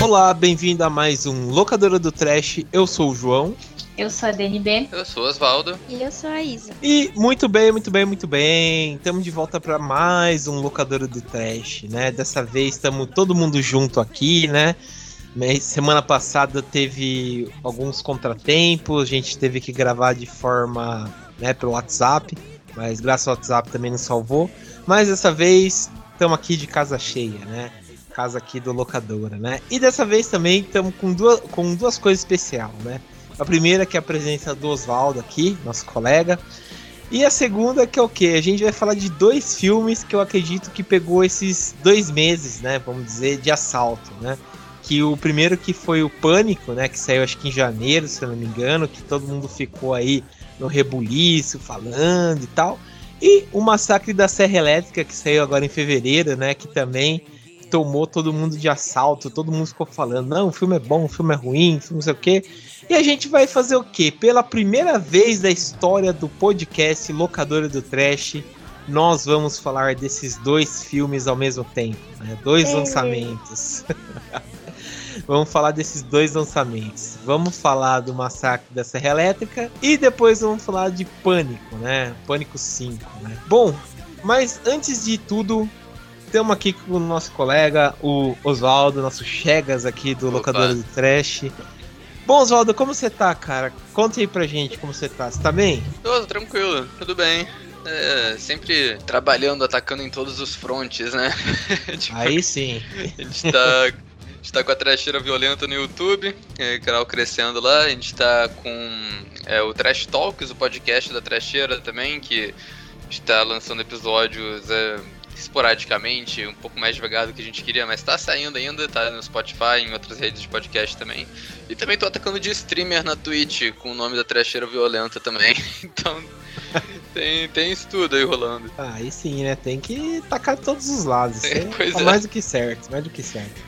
Olá, bem-vindo a mais um Locadora do Trash. Eu sou o João. Eu sou a DNB. Eu sou o Osvaldo. E eu sou a Isa. E muito bem, muito bem, muito bem. Estamos de volta para mais um Locadora do Trash, né? Dessa vez estamos todo mundo junto aqui, né? Semana passada teve alguns contratempos, a gente teve que gravar de forma, né, pelo WhatsApp, mas graças ao WhatsApp também nos salvou. Mas dessa vez estamos aqui de casa cheia, né? Casa aqui do locadora, né? E dessa vez também estamos com duas, com duas coisas especiais, né? A primeira que é a presença do Oswaldo aqui, nosso colega. E a segunda que é o que? A gente vai falar de dois filmes que eu acredito que pegou esses dois meses, né? Vamos dizer, de assalto, né? Que o primeiro que foi o Pânico, né? Que saiu acho que em janeiro, se eu não me engano, que todo mundo ficou aí no rebuliço, falando e tal. E o Massacre da Serra Elétrica, que saiu agora em fevereiro, né? Que também tomou todo mundo de assalto, todo mundo ficou falando, não, o filme é bom, o filme é ruim, o filme não sei o quê. E a gente vai fazer o quê? Pela primeira vez da história do podcast Locadora do Trash, nós vamos falar desses dois filmes ao mesmo tempo, né? Dois lançamentos. vamos falar desses dois lançamentos. Vamos falar do Massacre da Serra Elétrica e depois vamos falar de Pânico, né? Pânico 5, né? Bom, mas antes de tudo, estamos aqui com o nosso colega, o Oswaldo, nosso Chegas aqui do Opa. Locadora do Trash. Bom, Oswaldo, como você tá, cara? Conta aí pra gente como você tá. Você tá bem? Tô tranquilo, tudo bem. É, sempre trabalhando, atacando em todos os frontes, né? Tipo, Aí sim. a gente tá. A gente tá com a Trasheira Violenta no YouTube, é, canal crescendo lá. A gente tá com é, o Trash Talks, o podcast da Trasheira também, que está lançando episódios é, esporadicamente, um pouco mais devagar do que a gente queria, mas tá saindo ainda, tá no Spotify, em outras redes de podcast também. E também tô atacando de streamer na Twitch, com o nome da Trasheira Violenta também. Então, tem, tem isso tudo aí rolando. Ah, aí sim, né? Tem que tacar de todos os lados. É, Pois tá é. mais do que certo, mais do que certo.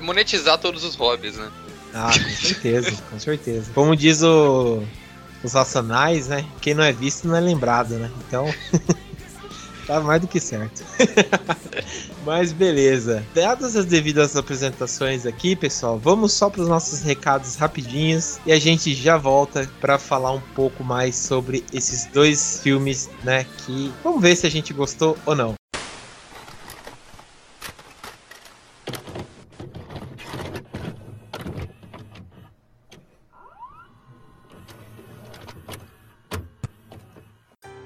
Monetizar todos os hobbies, né? Ah, com certeza, com certeza. Como diz o, os racionais, né? Quem não é visto não é lembrado, né? Então. tá mais do que certo. Mas beleza. Dadas as devidas apresentações aqui, pessoal, vamos só para os nossos recados rapidinhos e a gente já volta para falar um pouco mais sobre esses dois filmes, né? Que vamos ver se a gente gostou ou não.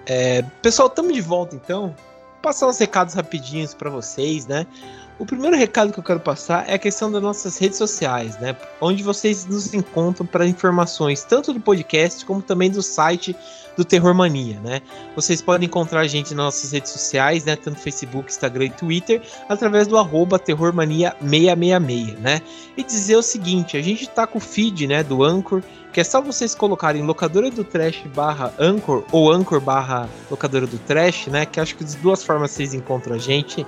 É, pessoal, estamos de volta então. Vou passar uns recados rapidinhos para vocês, né? O primeiro recado que eu quero passar é a questão das nossas redes sociais, né? Onde vocês nos encontram para informações tanto do podcast como também do site do Terror Mania, né? Vocês podem encontrar a gente nas nossas redes sociais, né? Tanto Facebook, Instagram e Twitter, através do arroba terrormania666, né? E dizer o seguinte, a gente tá com o feed, né, do Anchor, que é só vocês colocarem locadora do trash barra Anchor ou Anchor barra locadora do trash, né? Que acho que de duas formas vocês encontram a gente.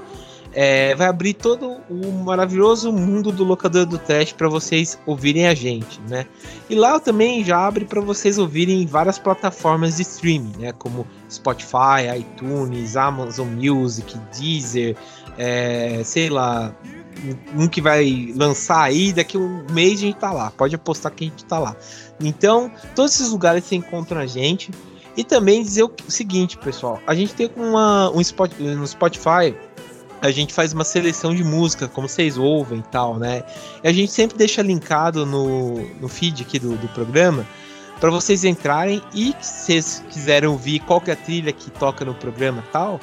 É, vai abrir todo o maravilhoso mundo do locador do trash para vocês ouvirem a gente, né? E lá também já abre para vocês ouvirem em várias plataformas de streaming, né? Como Spotify, iTunes, Amazon Music, Deezer, é, sei lá, um que vai lançar aí daqui um mês a gente tá lá. Pode apostar que a gente tá lá. Então, todos esses lugares você encontra a gente. E também dizer o seguinte, pessoal, a gente tem uma um spot, no Spotify a gente faz uma seleção de música, como vocês ouvem e tal, né? E a gente sempre deixa linkado no, no feed aqui do, do programa para vocês entrarem e se vocês quiserem ouvir qual que é a trilha que toca no programa tal,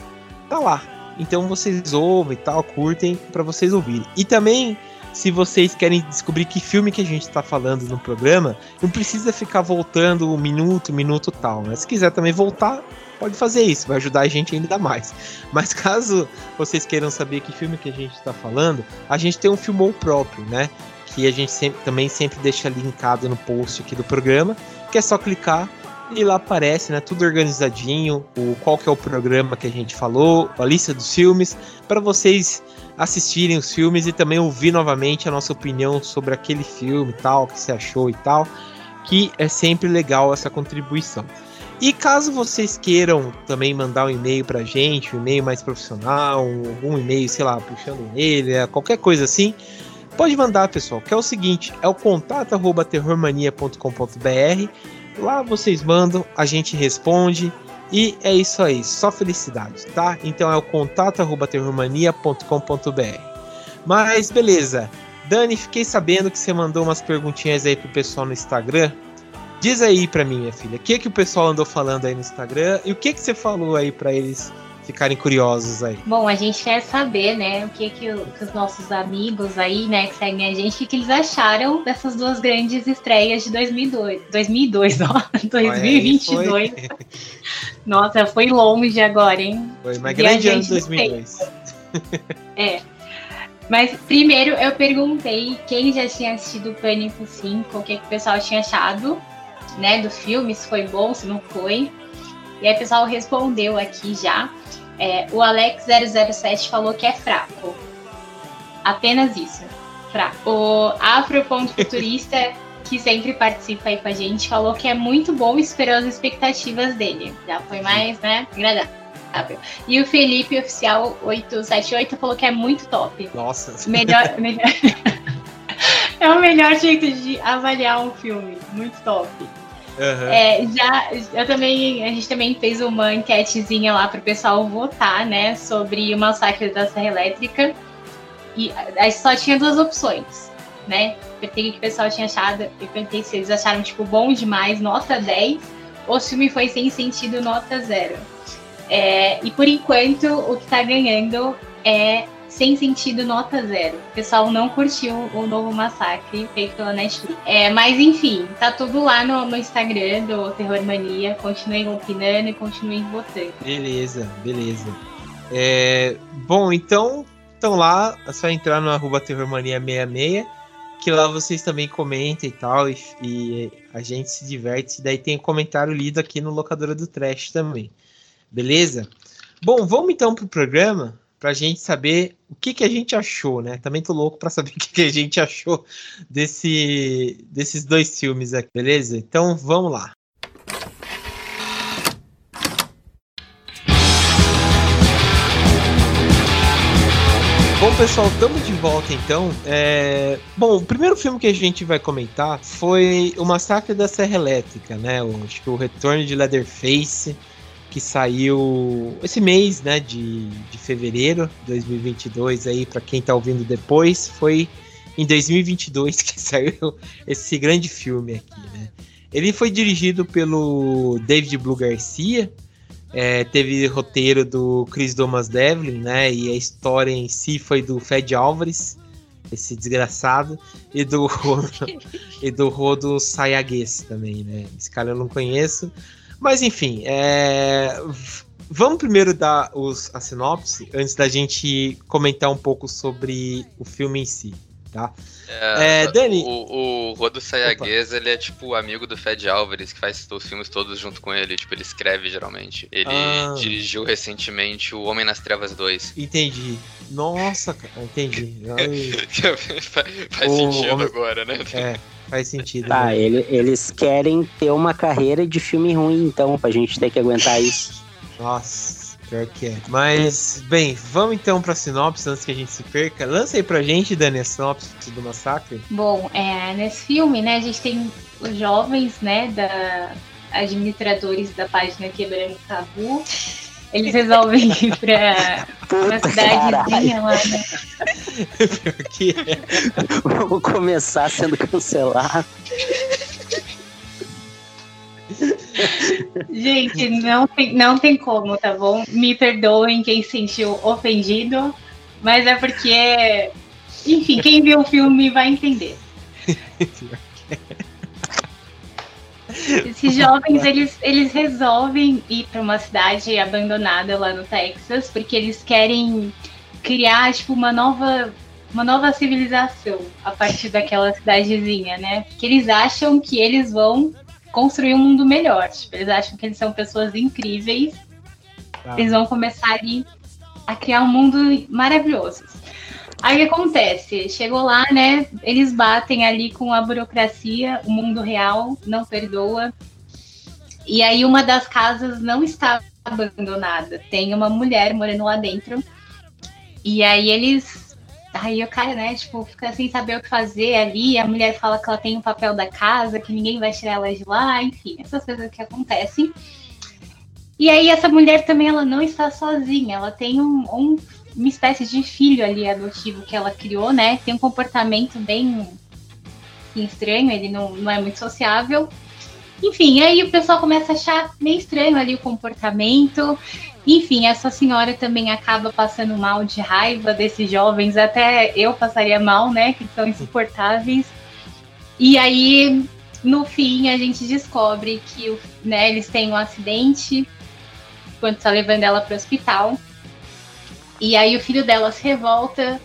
tá lá. Então vocês ouvem tal, curtem para vocês ouvirem. E também, se vocês querem descobrir que filme que a gente tá falando no programa, não precisa ficar voltando um minuto, um minuto tal, né? Se quiser também voltar, pode fazer isso, vai ajudar a gente ainda mais. Mas caso vocês queiram saber que filme que a gente está falando, a gente tem um filmou próprio, né? Que a gente sempre, também sempre deixa linkado no post aqui do programa, que é só clicar E lá aparece, né, tudo organizadinho, o qual que é o programa que a gente falou, a lista dos filmes, para vocês assistirem os filmes e também ouvir novamente a nossa opinião sobre aquele filme tal, o que você achou e tal, que é sempre legal essa contribuição. E caso vocês queiram também mandar um e-mail pra gente, um e-mail mais profissional, um, um e-mail, sei lá, puxando ele, qualquer coisa assim, pode mandar, pessoal, que é o seguinte, é o contato@terrormania.com.br. Lá vocês mandam, a gente responde e é isso aí, só felicidade, tá? Então é o contato@terrormania.com.br. Mas beleza. Dani, fiquei sabendo que você mandou umas perguntinhas aí pro pessoal no Instagram. Diz aí pra mim, minha filha, o que que o pessoal andou falando aí no Instagram e o que que você falou aí para eles ficarem curiosos aí? Bom, a gente quer saber, né, o que que, o, que os nossos amigos aí, né, que seguem a gente, o que, que eles acharam dessas duas grandes estreias de 2002. 2002, ó, 2022. Foi. Nossa, foi longe agora, hein? Foi mais grande ano de 2002. É. Mas primeiro eu perguntei quem já tinha assistido o Pânico 5, o que, que o pessoal tinha achado né, do filme, se foi bom, se não foi. E aí o pessoal respondeu aqui já. É, o Alex007 falou que é fraco. Apenas isso. Fraco. O Afro.futurista, que sempre participa aí com a gente, falou que é muito bom e esperou as expectativas dele. Já foi mais, né, agradável. E o Felipe Oficial 878 falou que é muito top. Nossa. Melhor. melhor... é o melhor jeito de avaliar um filme. Muito top. Uhum. É, já, eu também, a gente também fez uma enquetezinha lá para o pessoal votar, né, sobre o massacre da Serra Elétrica. E aí só tinha duas opções, né? Perguntei o que o pessoal tinha achado. Perguntei se eles acharam, tipo, bom demais, nota 10, ou se o filme foi sem sentido, nota 0. É, e por enquanto, o que está ganhando é sem sentido nota zero. O pessoal não curtiu o novo massacre feito pela Netflix. É, mas enfim, tá tudo lá no, no Instagram do Terror Mania. Continuem opinando e continuem votando. Beleza, beleza. É, bom, então estão lá, é só entrar no arroba terrormania66, que lá vocês também comentam e tal, e, e a gente se diverte. Daí tem um comentário lido aqui no Locadora do Trash também. Beleza? Bom, vamos então pro programa pra gente saber o que, que a gente achou, né? Também tô louco para saber o que, que a gente achou desse, desses dois filmes aqui, beleza? Então vamos lá. Bom, pessoal, estamos de volta então. É... Bom, o primeiro filme que a gente vai comentar foi O Massacre da Serra Elétrica, né? O, acho que o Retorno de Leatherface que saiu esse mês, né, de, de fevereiro de 2022 aí para quem tá ouvindo depois, foi em 2022 que saiu esse grande filme aqui, né? Ele foi dirigido pelo David Blue Garcia, é, teve roteiro do Chris Thomas Devlin, né? E a história em si foi do Fed Álvares, esse desgraçado, e do e do Rodo Sayagues também, né? Esse cara eu não conheço. Mas enfim, é... vamos primeiro dar os, a sinopse antes da gente comentar um pouco sobre o filme em si, tá? É, é, Dani. O, o Rodo Sayagues, ele é tipo amigo do Fed Álvares, que faz os filmes todos junto com ele. Tipo, ele escreve geralmente. Ele ah. dirigiu recentemente O Homem nas Trevas 2. Entendi. Nossa, cara, entendi. faz o sentido homem... agora, né? É. Faz sentido. Tá, né? ele, eles querem ter uma carreira de filme ruim, então, pra gente ter que aguentar isso. Nossa, pior que é. Mas, bem, vamos então pra sinopse antes que a gente se perca. Lança aí pra gente, Dani, a sinopse do massacre. Bom, é, nesse filme, né, a gente tem os jovens, né, da administradores da página Quebrando Tabu eles resolvem ir pra uma cidadezinha lá, né? Pior que é. Vamos começar sendo cancelado. Gente, não tem, não tem como, tá bom? Me perdoem quem se sentiu ofendido, mas é porque, enfim, quem viu o filme vai entender. Esses jovens, eles, eles resolvem ir para uma cidade abandonada lá no Texas, porque eles querem criar, tipo, uma nova, uma nova civilização a partir daquela cidadezinha, né? Porque eles acham que eles vão construir um mundo melhor. Tipo, eles acham que eles são pessoas incríveis. Ah. Eles vão começar ali a criar um mundo maravilhoso. Aí acontece? Chegou lá, né? Eles batem ali com a burocracia, o mundo real não perdoa. E aí uma das casas não está abandonada. Tem uma mulher morando lá dentro. E aí eles. Aí o cara, né, tipo, fica sem saber o que fazer ali. A mulher fala que ela tem o papel da casa, que ninguém vai tirar ela de lá, enfim, essas coisas que acontecem. E aí essa mulher também ela não está sozinha, ela tem um, um, uma espécie de filho ali adotivo que ela criou, né? Tem um comportamento bem estranho, ele não, não é muito sociável. Enfim, aí o pessoal começa a achar meio estranho ali o comportamento. Enfim, essa senhora também acaba passando mal de raiva desses jovens, até eu passaria mal, né? Que são insuportáveis. E aí, no fim, a gente descobre que né, eles têm um acidente quando está levando ela para o hospital. E aí o filho dela se revolta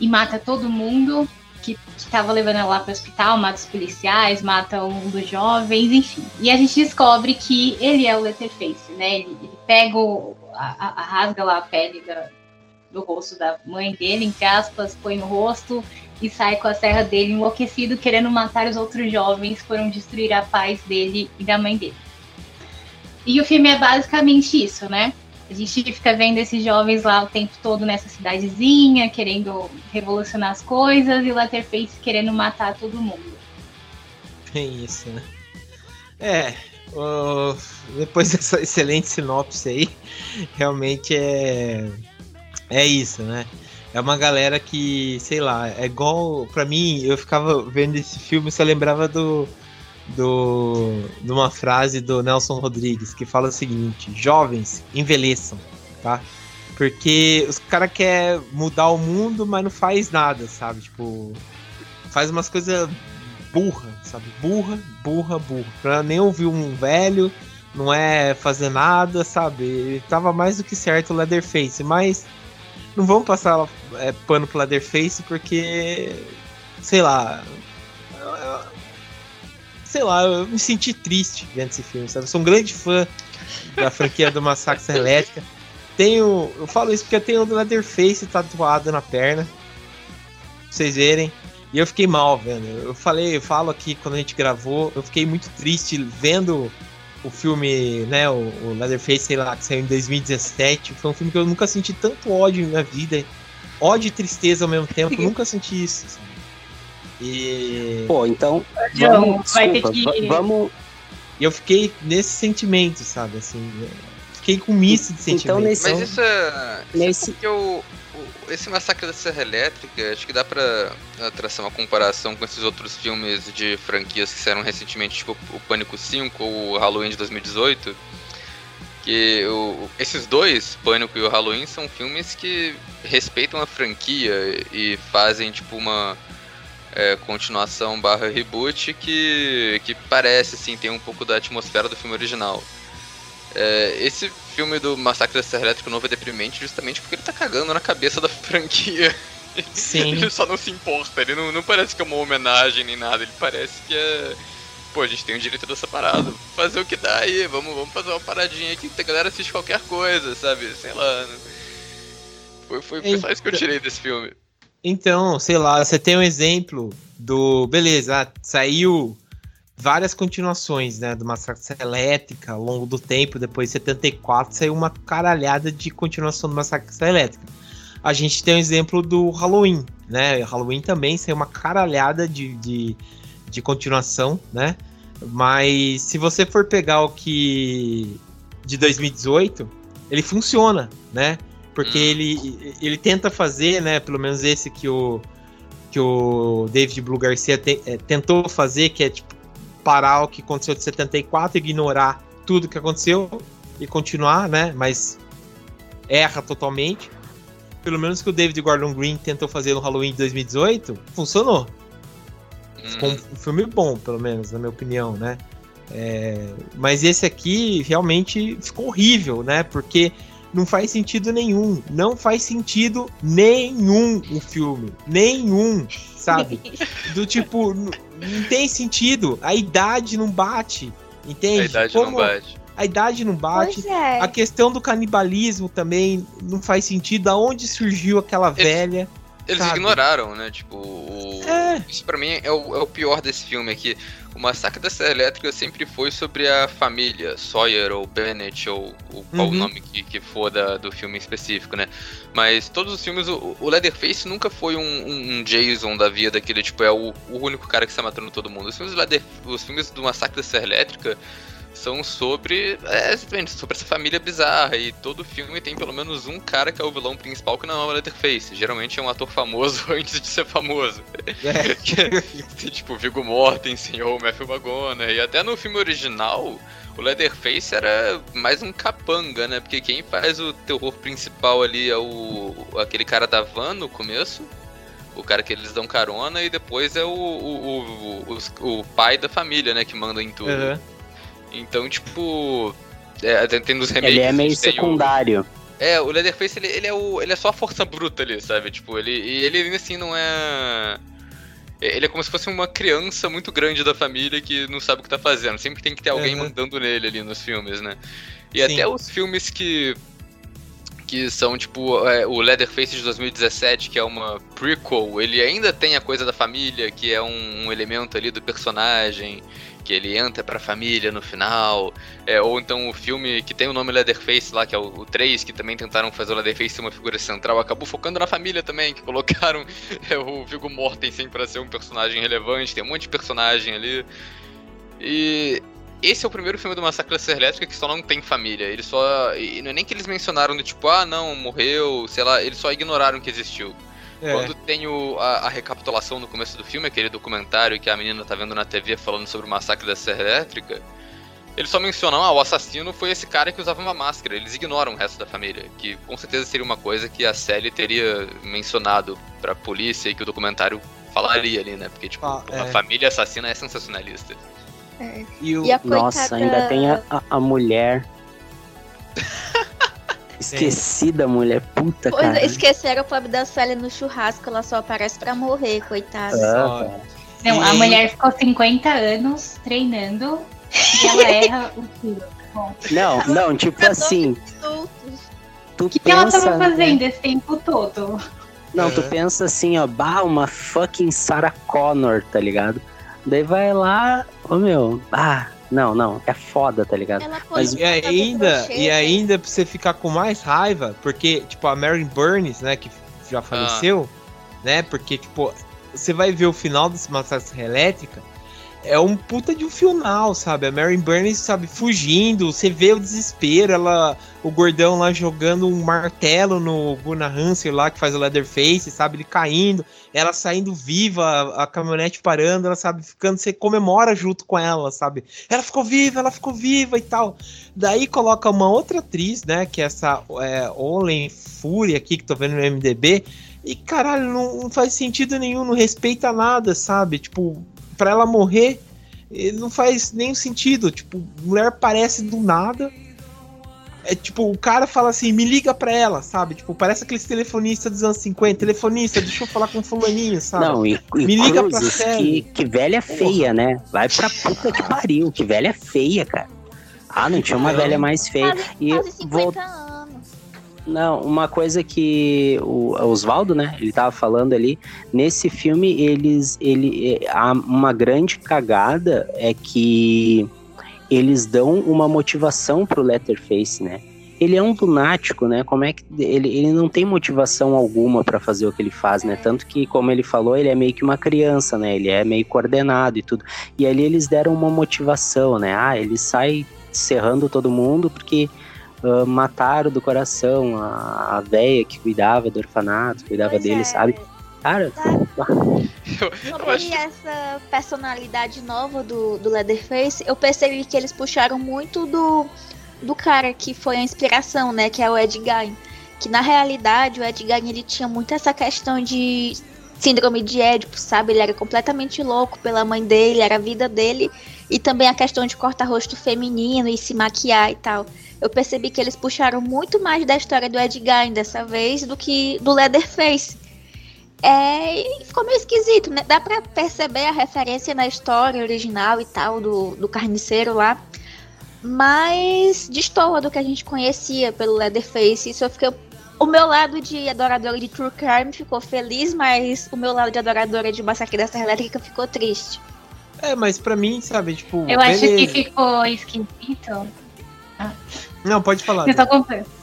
e mata todo mundo que estava levando ela lá para o hospital, mata os policiais, mata um dos jovens, enfim. E a gente descobre que ele é o Letterface, né? Ele, ele pega, o, a, a, rasga lá a pele da, do rosto da mãe dele, entre aspas, põe no rosto e sai com a serra dele enlouquecido, querendo matar os outros jovens, foram destruir a paz dele e da mãe dele. E o filme é basicamente isso, né? A gente fica vendo esses jovens lá o tempo todo nessa cidadezinha, querendo revolucionar as coisas, e o Letterface querendo matar todo mundo. É isso, né? É, uh, depois dessa excelente sinopse aí, realmente é, é isso, né? É uma galera que, sei lá, é igual. Pra mim, eu ficava vendo esse filme só lembrava do do, de uma frase do Nelson Rodrigues que fala o seguinte: jovens envelheçam, tá? Porque os cara quer mudar o mundo, mas não faz nada, sabe? Tipo, faz umas coisas burra, sabe? Burra, burra, burra. Pra nem ouvir um velho, não é fazer nada, sabe? Ele tava mais do que certo o Leatherface, mas não vamos passar é, pano pro Leatherface porque, sei lá, sei lá, eu me senti triste vendo esse filme, sabe? Eu sou um grande fã da franquia do Massacre Elétrica. Tenho, eu falo isso porque eu tenho o Leatherface tatuado na perna. Pra vocês verem. E eu fiquei mal vendo. Eu falei, eu falo aqui quando a gente gravou, eu fiquei muito triste vendo o filme, né, o, o Leatherface, sei lá, que saiu em 2017. Foi um filme que eu nunca senti tanto ódio na vida. Ódio e tristeza ao mesmo tempo. Eu nunca senti isso. E. Pô, então. Vamos, vai desculpa, ter que... vamos. Eu fiquei nesse sentimento, sabe? Assim, fiquei com um misto de sentimentos. Então, nesse... Mas isso é. Nesse... Isso é o, esse massacre da Serra Elétrica, acho que dá pra traçar uma comparação com esses outros filmes de franquias que saíram recentemente, tipo o Pânico 5 ou o Halloween de 2018. Que o, esses dois, Pânico e o Halloween, são filmes que respeitam a franquia e fazem tipo uma é, continuação barra reboot que, que parece, assim, tem um pouco da atmosfera do filme original. É, esse filme do Massacre da Serra Elétrica novo é deprimente justamente porque ele tá cagando na cabeça da franquia. Sim. ele só não se importa, ele não, não parece que é uma homenagem nem nada, ele parece que é. Pô, a gente tem o direito dessa parada. Fazer o que dá aí, vamos, vamos fazer uma paradinha aqui que a galera assiste qualquer coisa, sabe? Sei lá. Né? Foi, foi, foi só isso que eu tirei desse filme. Então, sei lá, você tem um exemplo do. Beleza, saiu várias continuações, né? Do Massacre Elétrica ao longo do tempo. Depois, em 74, saiu uma caralhada de continuação do Massacre Elétrica. A gente tem um exemplo do Halloween, né? Halloween também saiu uma caralhada de, de, de continuação, né? Mas se você for pegar o que. de 2018, ele funciona, né? Porque hum. ele, ele tenta fazer, né? Pelo menos esse que o, que o David Blue Garcia te, é, tentou fazer, que é tipo parar o que aconteceu de 74, ignorar tudo que aconteceu e continuar, né? Mas erra totalmente. Pelo menos que o David Gordon Green tentou fazer no Halloween de 2018, funcionou. Hum. Ficou um, um filme bom, pelo menos, na minha opinião, né? É, mas esse aqui realmente ficou horrível, né? Porque não faz sentido nenhum. Não faz sentido nenhum o filme. Nenhum, sabe? Do tipo, não tem sentido. A idade não bate. Entende? A idade Como... não bate. A idade não bate. É. A questão do canibalismo também não faz sentido. Aonde surgiu aquela eles, velha? Eles sabe? ignoraram, né? Tipo, o... é. isso pra mim é o, é o pior desse filme aqui. O Massacre da Serra Elétrica sempre foi sobre a família, Sawyer ou Bennett, ou, ou qual uhum. o nome que, que for da, do filme específico, né? Mas todos os filmes, o, o Leatherface nunca foi um, um, um, Jason da vida, daquele tipo, é o, o único cara que está matando todo mundo. Os filmes, Leather, os filmes do Massacre da Serra Elétrica são sobre. É, sobre essa família bizarra. E todo filme tem pelo menos um cara que é o vilão principal que não é o Leatherface. Geralmente é um ator famoso antes de ser famoso. É. tipo, Viggo Mortensen ou Matthew McConaughey. E até no filme original, o Leatherface era mais um capanga, né? Porque quem faz o terror principal ali é o aquele cara da van no começo. O cara que eles dão carona e depois é o, o, o, o, o pai da família, né? Que manda em tudo. Uhum. Então, tipo. É, tem nos remakes. Ele é meio secundário. O... É, o Leatherface, ele, ele, é o, ele é só a força bruta ali, sabe? Tipo, ele, ele assim não é. Ele é como se fosse uma criança muito grande da família que não sabe o que tá fazendo. Sempre tem que ter alguém uhum. mandando nele ali nos filmes, né? E Sim. até os filmes que. Que são tipo é, o Leatherface de 2017, que é uma prequel, ele ainda tem a coisa da família, que é um, um elemento ali do personagem que ele entra pra família no final, é, ou então o filme que tem o nome Leatherface lá, que é o, o 3, que também tentaram fazer o Leatherface ser uma figura central, acabou focando na família também, que colocaram é, o Viggo Mortensen para ser um personagem relevante, tem um monte de personagem ali. E esse é o primeiro filme do Massacre da Elétrica que só não tem família. Eles só. E não é nem que eles mencionaram do tipo, ah não, morreu, sei lá, eles só ignoraram que existiu. É. Quando tem o, a, a, recapitulação no começo do filme, aquele documentário que a menina tá vendo na TV falando sobre o massacre da Serra Elétrica, eles só mencionam, ah, o assassino foi esse cara que usava uma máscara. Eles ignoram o resto da família, que com certeza seria uma coisa que a Sally teria mencionado pra polícia e que o documentário falaria ali, né? Porque, tipo, ah, é. a família assassina é sensacionalista. É. E o... E Nossa, ainda tem a, a mulher Esqueci da mulher, puta pois, cara. Esqueceram o pobre da Sally no churrasco, ela só aparece pra morrer, coitada. Ah, Não, a mulher ficou 50 anos treinando e ela erra o tiro. Não, não, tipo assim. O que, que ela tava fazendo esse tempo todo? Não, tu pensa assim, ó, bah, uma fucking Sarah Connor, tá ligado? Daí vai lá, ô meu, ah, não, não, é foda, tá ligado? Mas e ainda, e ainda pra você ficar com mais raiva, porque, tipo, a Mary Burns, né, que já faleceu, ah. né? Porque, tipo, você vai ver o final desse Massacre Elétrica, é um puta de um final, sabe? A Mary Burns, sabe, fugindo, você vê o desespero, ela, o gordão lá jogando um martelo no Gunnar Hansen lá, que faz o Leatherface, sabe? Ele caindo, ela saindo viva, a, a caminhonete parando, ela, sabe, ficando, você comemora junto com ela, sabe? Ela ficou viva, ela ficou viva e tal. Daí coloca uma outra atriz, né, que é essa é, Olen Fury aqui, que tô vendo no MDB, e caralho, não, não faz sentido nenhum, não respeita nada, sabe? Tipo, para ela morrer, não faz nenhum sentido. Tipo, mulher aparece do nada. É tipo, o cara fala assim, me liga pra ela, sabe? Tipo, parece aqueles telefonistas dos anos 50. Telefonista, deixa eu falar com fulaninho, sabe? Não, e, e me liga pra que, que velha feia, né? Vai pra puta que pariu, que velha feia, cara. Ah, não tinha uma velha mais feia. Quase, e quase 50 vou... anos. Não, uma coisa que o Oswaldo, né, ele tava falando ali, nesse filme eles ele há uma grande cagada é que eles dão uma motivação pro Letterface, né? Ele é um lunático, né? Como é que ele, ele não tem motivação alguma para fazer o que ele faz, né? Tanto que, como ele falou, ele é meio que uma criança, né? Ele é meio coordenado e tudo. E ali eles deram uma motivação, né? Ah, ele sai serrando todo mundo porque uh, mataram do coração a, a véia que cuidava do orfanato, cuidava pois dele, é. sabe? Cara, sobre acho... essa personalidade nova do, do Leatherface, eu percebi que eles puxaram muito do, do cara que foi a inspiração, né? Que é o Ed Gein. Que na realidade o Ed Gein ele tinha muito essa questão de síndrome de Édipo, sabe? Ele era completamente louco pela mãe dele, era a vida dele. E também a questão de cortar rosto feminino e se maquiar e tal. Eu percebi que eles puxaram muito mais da história do Ed Gein dessa vez do que do Leatherface. É, e ficou meio esquisito, né? Dá pra perceber a referência na história original e tal do, do carniceiro lá, mas destoa do que a gente conhecia pelo Leatherface. Isso eu fiquei. O meu lado de adoradora de True Crime ficou feliz, mas o meu lado de adoradora de Massacre da Serra Elétrica ficou triste. É, mas pra mim, sabe, tipo. Eu beleza. acho que ficou esquisito. Não, pode falar. Só,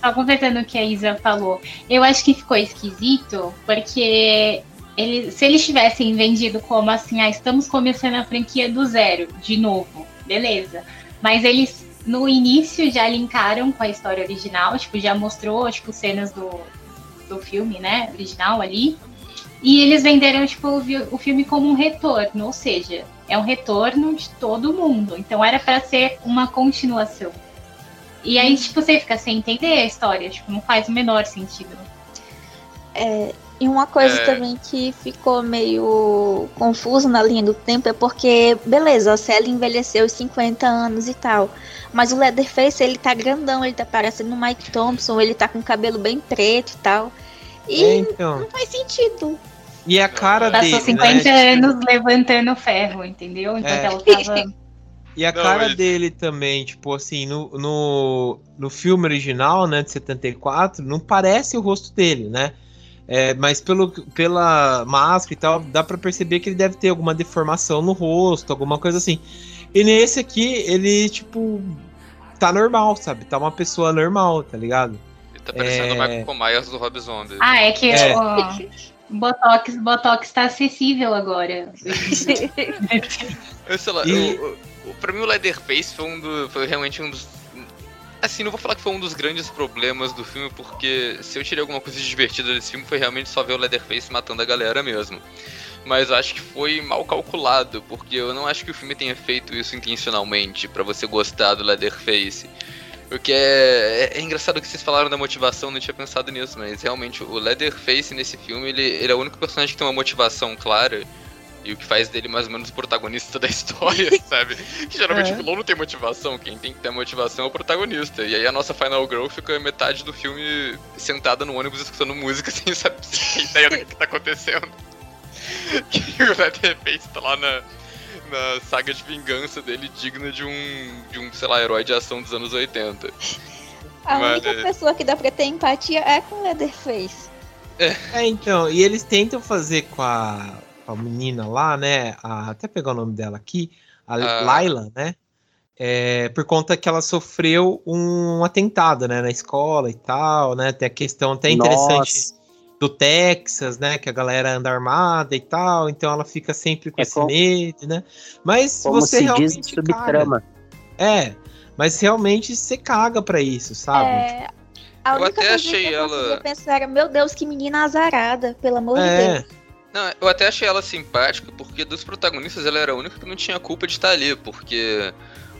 só completando o que a Isa falou. Eu acho que ficou esquisito porque ele, se eles tivessem vendido como assim, ah, estamos começando a franquia do zero, de novo, beleza. Mas eles no início já linkaram com a história original, tipo, já mostrou, tipo, cenas do, do filme, né, original ali. E eles venderam, tipo, o, o filme como um retorno, ou seja, é um retorno de todo mundo. Então era para ser uma continuação. E aí, tipo, você fica sem entender a história, tipo, não faz o menor sentido. É, e uma coisa é. também que ficou meio confuso na linha do tempo é porque, beleza, a Sally envelheceu os 50 anos e tal. Mas o Leatherface, ele tá grandão, ele tá parecendo o Mike Thompson, ele tá com o cabelo bem preto e tal. E é, então. não faz sentido. E a cara Passou dele. Passou 50 né? anos tipo... levantando ferro, entendeu? Enquanto é. ela tava. E a não, cara dele também, tipo assim, no, no, no filme original, né, de 74, não parece o rosto dele, né? É, mas pelo, pela máscara e tal, dá para perceber que ele deve ter alguma deformação no rosto, alguma coisa assim. E nesse aqui, ele, tipo, tá normal, sabe? Tá uma pessoa normal, tá ligado? Ele tá parecendo é... o Michael Myers do Rob Zombie. Ah, é que é. o Botox, Botox tá acessível agora. eu sei lá, e... eu, eu, pra mim o Leatherface foi, um do, foi realmente um dos Assim, não vou falar que foi um dos grandes problemas do filme, porque se eu tirei alguma coisa divertida desse filme foi realmente só ver o Leatherface matando a galera mesmo. Mas acho que foi mal calculado, porque eu não acho que o filme tenha feito isso intencionalmente para você gostar do Leatherface. O que é, é, é, engraçado que vocês falaram da motivação, não tinha pensado nisso, mas realmente o Leatherface nesse filme, ele, ele é o único personagem que tem uma motivação clara e o que faz dele mais ou menos o protagonista da história, sabe? Que geralmente é. o vilão não tem motivação, quem tem que ter motivação é o protagonista. E aí a nossa Final Girl fica metade do filme sentada no ônibus escutando música sem saber sem ideia do que, tá acontecendo. que o Leatherface tá lá na, na saga de vingança dele, digna de um, de um, sei lá, herói de ação dos anos 80. A Mas, única pessoa que dá pra ter empatia é com o Leatherface. É. é, então, e eles tentam fazer com a a menina lá, né? A, até pegar o nome dela aqui, a uh... Laila, né? É, por conta que ela sofreu um atentado, né, na escola e tal, né? Tem a questão até interessante Nossa. do Texas, né? Que a galera anda armada e tal, então ela fica sempre com é esse como, medo, né? Mas você realmente diz, subtrama. É, mas realmente você caga para isso, sabe? É, a única eu até achei que eu ela. pensar era, meu Deus, que menina azarada, pelo amor é. de Deus. Não, eu até achei ela simpática, porque dos protagonistas ela era a única que não tinha culpa de estar ali, porque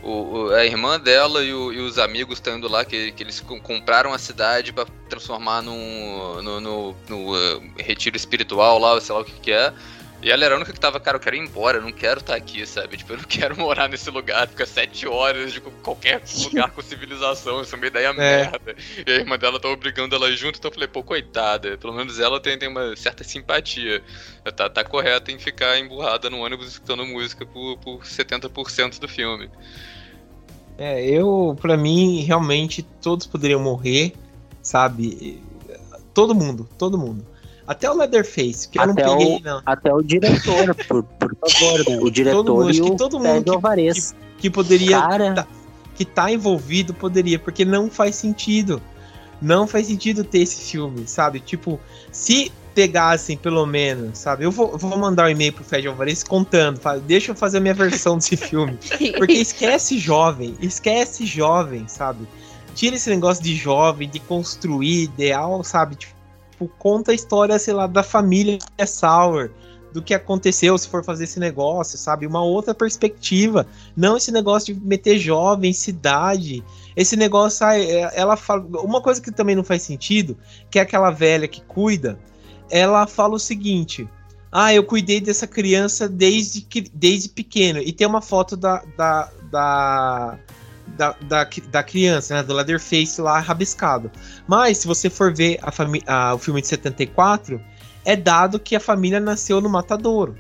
o, o, a irmã dela e, o, e, os amigos estão indo lá, que, que eles compraram a cidade para transformar num, no, no, no uh, retiro espiritual lá, sei lá o que, que é. E ela era a única que tava, cara, eu quero ir embora, eu não quero estar tá aqui, sabe? Tipo, eu não quero morar nesse lugar, fica sete horas de qualquer lugar com civilização, isso é uma ideia é. merda. E a irmã dela tá obrigando ela junto, então eu falei, pô, coitada, pelo menos ela tem, tem uma certa simpatia. Tá, tá correta em ficar emburrada no ônibus escutando música por, por 70% do filme. É, eu, para mim, realmente todos poderiam morrer, sabe? Todo mundo, todo mundo. Até o Leatherface, que até eu não peguei, o, não. Até o diretor, por, por favor, né? O diretor todo mundo, e o todo mundo que, que, que, poderia. Cara... Tá, que tá envolvido poderia, porque não faz sentido. Não faz sentido ter esse filme, sabe? Tipo, se pegassem pelo menos, sabe? Eu vou, vou mandar um e-mail pro Fred Alvarez contando, fala, deixa eu fazer a minha versão desse filme. Porque esquece jovem, esquece jovem, sabe? Tira esse negócio de jovem, de construir ideal, sabe? Tipo, tipo, conta a história, sei lá, da família Sauer, do que aconteceu se for fazer esse negócio, sabe? Uma outra perspectiva. Não esse negócio de meter jovem, cidade. Esse negócio, é, ela fala. Uma coisa que também não faz sentido, que é aquela velha que cuida, ela fala o seguinte. Ah, eu cuidei dessa criança desde, que, desde pequeno. E tem uma foto da, da, da da, da, da criança, né? Do Leatherface lá rabiscado. Mas, se você for ver a a, o filme de 74, é dado que a família nasceu no matadouro.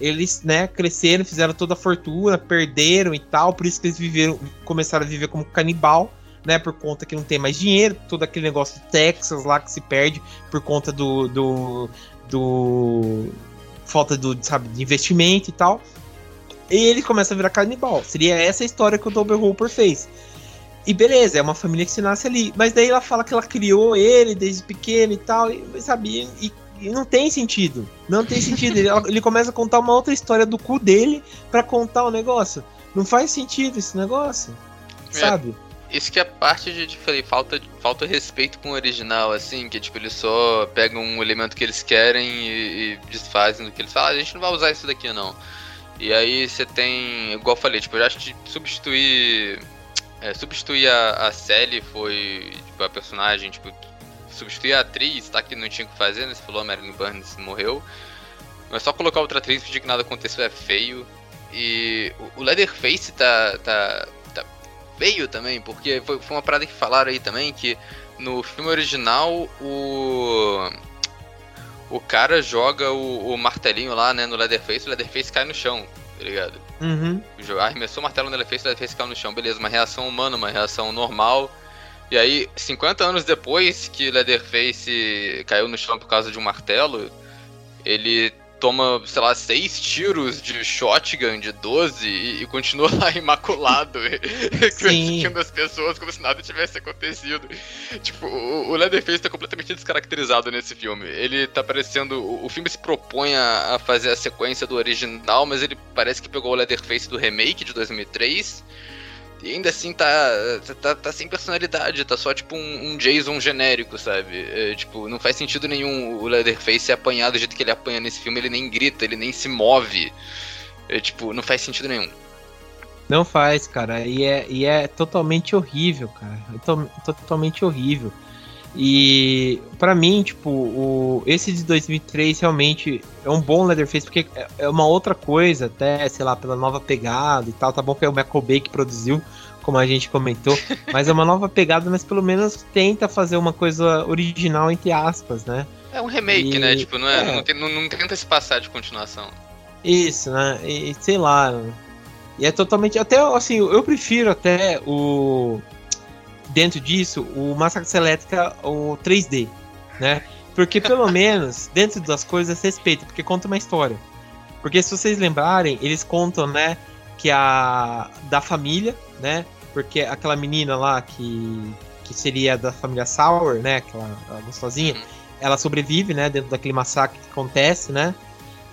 Eles, né, cresceram, fizeram toda a fortuna, perderam e tal, por isso que eles viveram, começaram a viver como canibal, né, por conta que não tem mais dinheiro, todo aquele negócio de Texas lá que se perde por conta do, do, do falta do, sabe, de investimento e tal. E ele começa a virar canibal. Seria essa a história que o Double Hooper fez. E beleza, é uma família que se nasce ali. Mas daí ela fala que ela criou ele desde pequeno e tal, e, sabe? E, e não tem sentido. Não tem sentido. ele, ele, começa a contar uma outra história do cu dele para contar o negócio. Não faz sentido esse negócio. É. Sabe? Isso que é parte de, tipo, falei, falta, falta respeito com o original, assim, que tipo, eles só pegam um elemento que eles querem e, e desfazem do que eles falam, ah, a gente não vai usar isso daqui não. E aí você tem, igual eu falei, tipo, eu acho que substituir. É, substituir a, a Sally foi, tipo, a personagem, tipo, substituir a atriz, tá? Que não tinha o que fazer, né? Você falou, a Marilyn Burns morreu. Mas só colocar outra atriz pedir que nada aconteceu é feio. E o Leatherface tá, tá, tá feio também, porque foi, foi uma parada que falaram aí também, que no filme original o o cara joga o, o, martelinho lá, né, no Leatherface, o Leatherface cai no chão, tá ligado? Uhum. Arremessou o martelo no Leatherface, o Leatherface caiu no chão, beleza, uma reação humana, uma reação normal. E aí, 50 anos depois que Leatherface caiu no chão por causa de um martelo, ele toma, sei lá, seis tiros de shotgun de 12 e, e continua lá imaculado, criticando as pessoas como se nada tivesse acontecido. Tipo, o, o Leatherface tá completamente descaracterizado nesse filme. Ele tá parecendo. O, o filme se propõe a, a, fazer a sequência do original, mas ele parece que pegou o Leatherface do remake de 2003 e ainda assim tá, tá, tá sem personalidade, tá só tipo um, um Jason genérico, sabe? É, tipo, não faz sentido nenhum o Leatherface ser apanhado do jeito que ele apanha nesse filme, ele nem grita, ele nem se move. É, tipo, não faz sentido nenhum. Não faz, cara, e é, e é totalmente horrível, cara. É to, totalmente horrível. E para mim, tipo, o, esse de 2003 realmente é um bom Leatherface, porque é, é uma outra coisa, até, sei lá, pela nova pegada e tal. Tá bom que é o Michael Bay que produziu, como a gente comentou, mas é uma nova pegada, mas pelo menos tenta fazer uma coisa original, entre aspas, né? É um remake, e, né? Tipo, não, é, é. Não, tem, não, não, tenta se passar de continuação. Isso, né? E sei lá. E é totalmente. Até assim, eu prefiro até o dentro disso o Massacre Elétrica o 3D, né? Porque pelo menos dentro das coisas respeita, porque conta uma história. Porque se vocês lembrarem, eles contam, né, que a da família, né? Porque aquela menina lá que que seria da família Sauer, né, aquela gostosinha, uhum. ela sobrevive, né, dentro daquele massacre que acontece, né?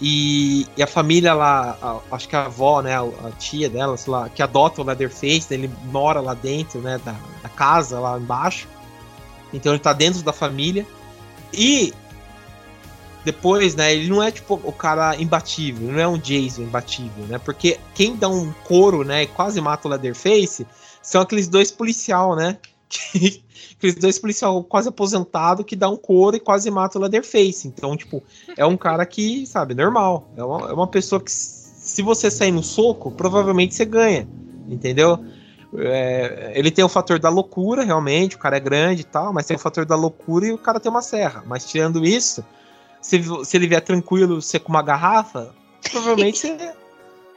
E, e, a família lá, a, acho que a avó, né, a, a, tia dela, sei lá, que adota o Leatherface, ele mora lá dentro, né, da, da, casa lá embaixo. Então ele tá dentro da família. E depois, né, ele não é tipo o cara imbatível, não é um Jason imbatível, né? Porque quem dá um couro, né, e quase mata o Leatherface são aqueles dois policial, né? Que, aqueles dois policial quase aposentado que dá um couro e quase mata o Leatherface. Então, tipo, é um cara que, sabe, normal. É uma, é uma pessoa que, se você sair no soco, provavelmente você ganha. Entendeu? É, ele tem o fator da loucura, realmente, o cara é grande e tal, mas tem o fator da loucura e o cara tem uma serra. Mas tirando isso, se, se ele vier tranquilo, você com uma garrafa, provavelmente você,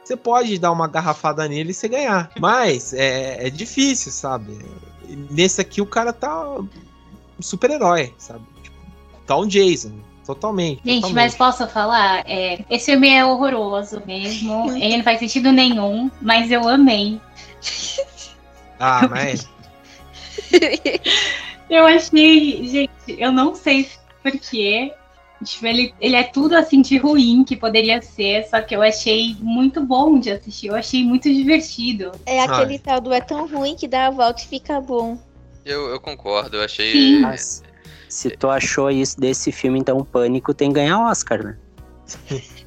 você pode dar uma garrafada nele e você ganhar. Mas é, é difícil, sabe? Nesse aqui o cara tá um super-herói, sabe? Tipo, tá um Jason. Totalmente. Gente, totalmente. mas posso falar? É, esse filme é horroroso mesmo. Ele não faz sentido nenhum, mas eu amei. Ah, mas. eu achei. Gente, eu não sei porquê. Tipo, ele, ele é tudo assim de ruim que poderia ser, só que eu achei muito bom de assistir, eu achei muito divertido. É aquele Ai. tal do é tão ruim que dá a volta e fica bom. Eu, eu concordo, eu achei. Sim. Mas, se tu achou isso desse filme, então o Pânico tem que ganhar Oscar, né?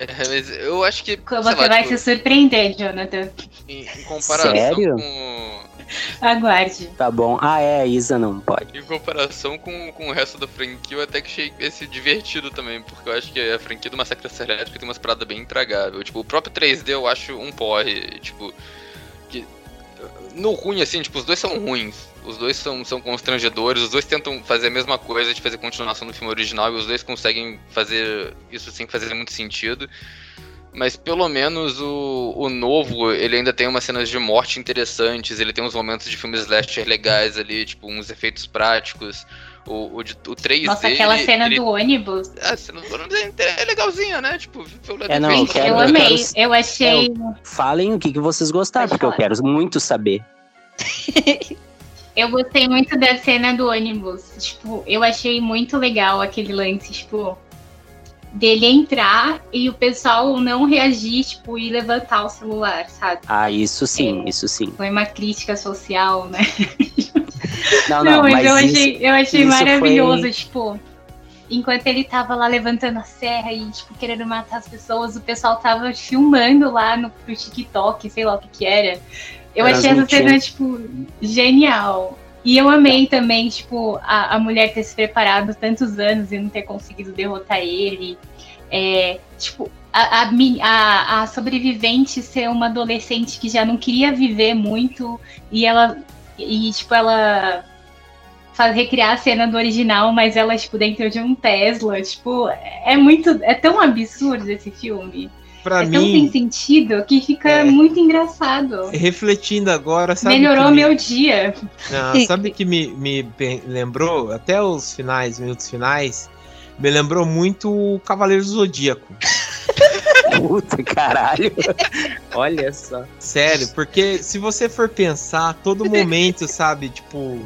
É, mas eu acho que. Você lá, vai tipo, se surpreender, Jonathan. Em, em comparação Sério? com Aguarde. Tá bom. Ah, é, a Isa não pode. Em comparação com, com o resto da franquia, eu até que achei esse divertido também, porque eu acho que a franquia do Massacre Elétrica tem umas paradas bem intragáveis. Tipo, o próprio 3D eu acho um porre, tipo... Que, no ruim, assim, tipo, os dois são ruins. Os dois são, são constrangedores, os dois tentam fazer a mesma coisa de fazer continuação do filme original, e os dois conseguem fazer isso sem fazer muito sentido. Mas pelo menos o, o novo, ele ainda tem umas cenas de morte interessantes, ele tem uns momentos de filmes slasher legais ali, tipo, uns efeitos práticos. O, o, o 3 Nossa, aquela cena ele... do ônibus. Ah, a cena do ônibus é, é legalzinha, né? Tipo, é, não, eu, quero, eu amei, eu, eu achei. Eu, falem o que, que vocês gostaram, Pode porque falar. eu quero muito saber. eu gostei muito da cena do ônibus. Tipo, eu achei muito legal aquele lance, tipo, dele entrar e o pessoal não reagir, tipo, e levantar o celular, sabe? Ah, isso sim, é, isso sim. Foi uma crítica social, né? Não, não, não mas, mas eu isso, achei, eu achei maravilhoso, foi... tipo, enquanto ele tava lá levantando a serra e, tipo, querendo matar as pessoas, o pessoal tava filmando lá no TikTok, sei lá o que que era. Eu achei essa cena, tipo, genial. E eu amei também, tipo, a, a mulher ter se preparado tantos anos e não ter conseguido derrotar ele. É, tipo, a, a, a, sobrevivente ser uma adolescente que já não queria viver muito e ela e tipo ela faz recriar a cena do original, mas ela tipo dentro de um Tesla, tipo, é muito é tão absurdo esse filme pra é mim. tão sem sentido que fica é, muito engraçado. Refletindo agora, sabe? Melhorou me... meu dia. Não, sabe que me, me lembrou, até os finais, minutos finais, me lembrou muito o Cavaleiro do Zodíaco. Puta caralho. Olha só. Sério, porque se você for pensar, todo momento, sabe, tipo,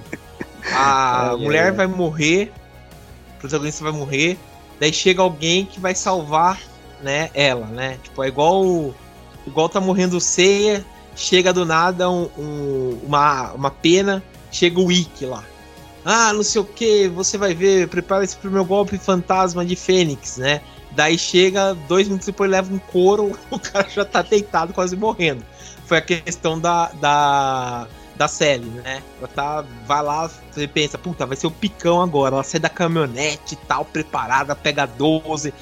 a mulher vai morrer, o protagonista vai morrer, daí chega alguém que vai salvar né, ela, né? Tipo, é igual igual tá morrendo ceia, chega do nada um, um, uma, uma pena, chega o Wiki lá. Ah, não sei o que, você vai ver, prepare-se pro meu golpe fantasma de Fênix, né? Daí chega, dois minutos depois leva um couro, o cara já tá deitado, quase morrendo. Foi a questão da, da, da Sally, né? Ela tá, vai lá, você pensa, puta, vai ser o picão agora. Ela sai da caminhonete e tal, preparada, pega 12,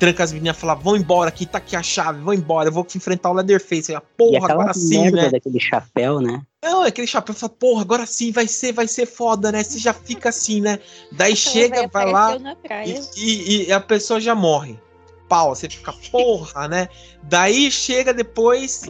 tranca as meninas e fala: vão embora aqui, tá aqui a chave, vão embora, eu vou enfrentar o Leatherface. Ela, porra, agora sim, né? daquele chapéu, né? Não, aquele chapéu fala, porra, agora sim vai ser, vai ser foda, né? Você já fica assim, né? Daí chega, vai, vai lá e, e, e, a pessoa já morre. Pau, você fica, porra, né? Daí chega depois,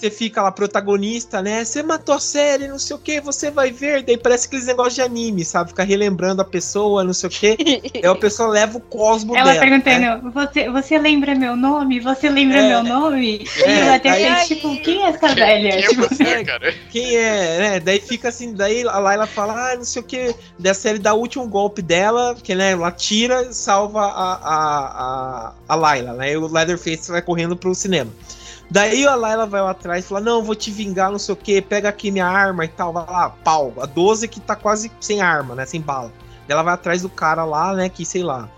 você fica lá protagonista, né? Você matou a série, não sei o que, você vai ver. Daí parece aqueles negócios de anime, sabe? Fica relembrando a pessoa, não sei o que. Aí a pessoa leva o cosmo Ela dela. Ela perguntando, né? você, você lembra meu nome? Você lembra é, meu nome? É, e até fez, tipo, quem é essa velha? Quem, tipo, é você, cara? Quem é, né? Daí fica assim, daí a Laila fala, ah, não sei o que. Da série dá o último golpe dela, que né, ela tira salva a, a, a, a Laila, né? E o Leatherface vai correndo pro cinema. Daí a Layla vai lá atrás e fala: Não, vou te vingar, não sei o que, pega aqui minha arma e tal. Vai lá, pau. A 12 que tá quase sem arma, né? Sem bala. Ela vai atrás do cara lá, né? Que sei lá.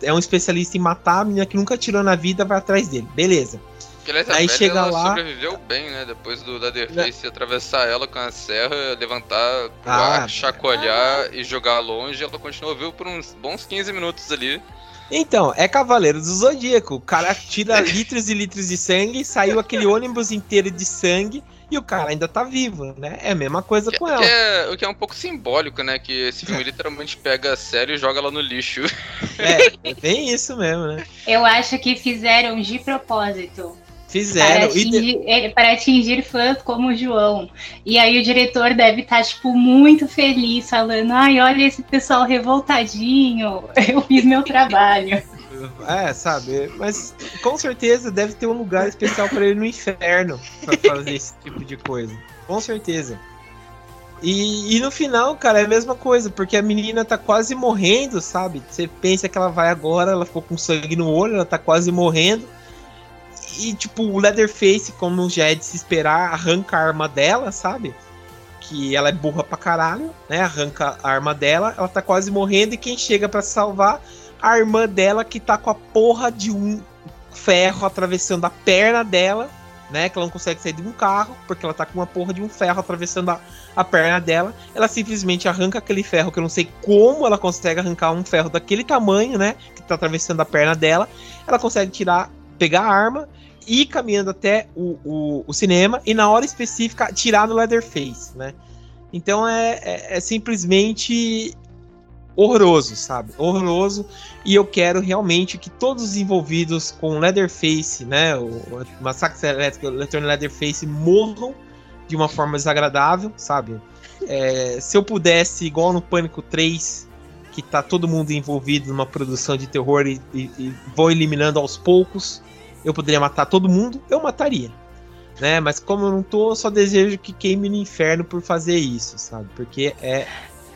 É um especialista em matar a menina que nunca tirou na vida, vai atrás dele. Beleza. Porque, Aí chega ela lá. sobreviveu bem, né? Depois do Leatherface né? atravessar ela com a serra, levantar pro ah, ar, chacoalhar ah. e jogar longe, ela continuou viu por uns bons 15 minutos ali. Então, é Cavaleiro do Zodíaco. O cara tira litros e litros de sangue, saiu aquele ônibus inteiro de sangue e o cara ainda tá vivo, né? É a mesma coisa que, com ela. Que é, o que é um pouco simbólico, né? Que esse filme literalmente pega a série e joga ela no lixo. É, é bem isso mesmo, né? Eu acho que fizeram de propósito. Fizeram. Para atingir, de... para atingir fãs como o João. E aí o diretor deve estar, tá, tipo, muito feliz, falando: ai, olha esse pessoal revoltadinho, eu fiz meu trabalho. É, sabe? Mas com certeza deve ter um lugar especial para ele no inferno para fazer esse tipo de coisa. Com certeza. E, e, no final, cara, é a mesma coisa, porque a menina tá quase morrendo, sabe? Você pensa que ela vai agora, ela ficou com sangue no olho, ela tá quase morrendo. E, tipo, o Leatherface, como já é de se esperar, arranca a arma dela, sabe? Que ela é burra pra caralho, né? Arranca a arma dela, ela tá quase morrendo, e quem chega para salvar? A irmã dela que tá com a porra de um ferro atravessando a perna dela, né? Que ela não consegue sair de um carro, porque ela tá com uma porra de um ferro atravessando a, a perna dela. Ela simplesmente arranca aquele ferro, que eu não sei como ela consegue arrancar um ferro daquele tamanho, né? Que tá atravessando a perna dela. Ela consegue tirar, pegar a arma ir caminhando até o, o, o, cinema e na hora específica tirar no Leatherface, né? Então é, é, é, simplesmente horroroso, sabe? Horroroso. E eu quero realmente que todos os envolvidos com Leatherface, né? O, o Massacre Elétrico o Return Leatherface morram de uma forma desagradável, sabe? É, se eu pudesse, igual no Pânico 3, que tá todo mundo envolvido numa produção de terror e, e, e vou eliminando aos poucos, eu poderia matar todo mundo, eu mataria. Né? Mas como eu não tô, eu só desejo que queime no inferno por fazer isso, sabe? Porque é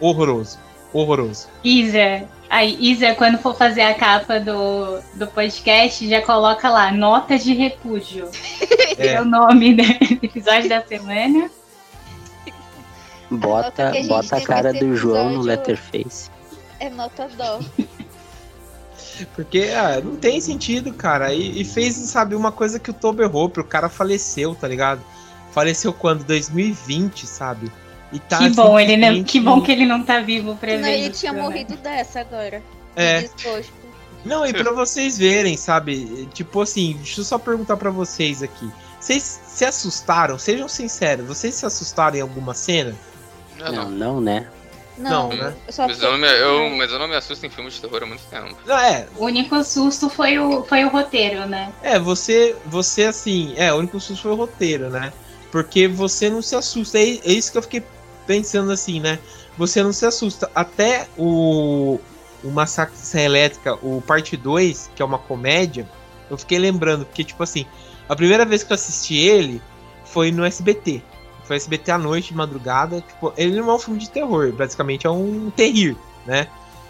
horroroso. Horroroso. Isa, aí, Isa, quando for fazer a capa do, do podcast, já coloca lá, notas de repúdio. É, é o nome do episódio da semana. Bota, a bota a cara do João no Letterface. É nota dó. Porque ah, não tem sentido, cara. E, e, fez, sabe, uma coisa que o Tober Hopper, o cara faleceu, tá ligado? Faleceu quando? 2020, sabe? E tá que bom, ele não, que bom que ele não tá vivo pra ver. Ele tinha né? morrido dessa agora. É. Não, e pra vocês verem, sabe? Tipo assim, deixa eu só perguntar para vocês aqui. Vocês se assustaram? Sejam sinceros, vocês se assustaram em alguma cena? Não, não, não né? Não, não né? Eu mas, eu não me, eu, mas eu não me assusto em filmes de terror há muito tempo. Não, é. O único susto foi o, foi o roteiro, né? É, você, você assim, é, o único susto foi o roteiro, né? Porque você não se assusta. É, é isso que eu fiquei pensando assim, né? Você não se assusta. Até o, o Massacre Serra Elétrica, o parte 2, que é uma comédia, eu fiquei lembrando, porque, tipo assim, a primeira vez que eu assisti ele foi no SBT. Foi SBT à noite, de madrugada. Tipo, ele não é um filme de terror, basicamente é um terrir, né?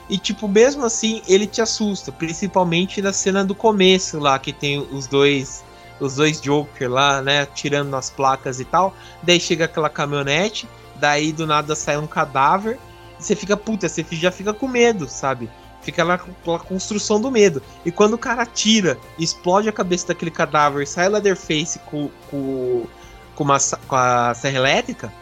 E, tipo, mesmo assim, ele te assusta, principalmente na cena do começo lá, que tem os dois os dois Joker lá, né, tirando nas placas e tal. Daí chega aquela caminhonete, daí do nada sai um cadáver, e você fica, puta, você já fica com medo, sabe? Fica lá com a construção do medo. E quando o cara tira, explode a cabeça daquele cadáver, sai o Leatherface com, com com, uma, com a serra elétrica,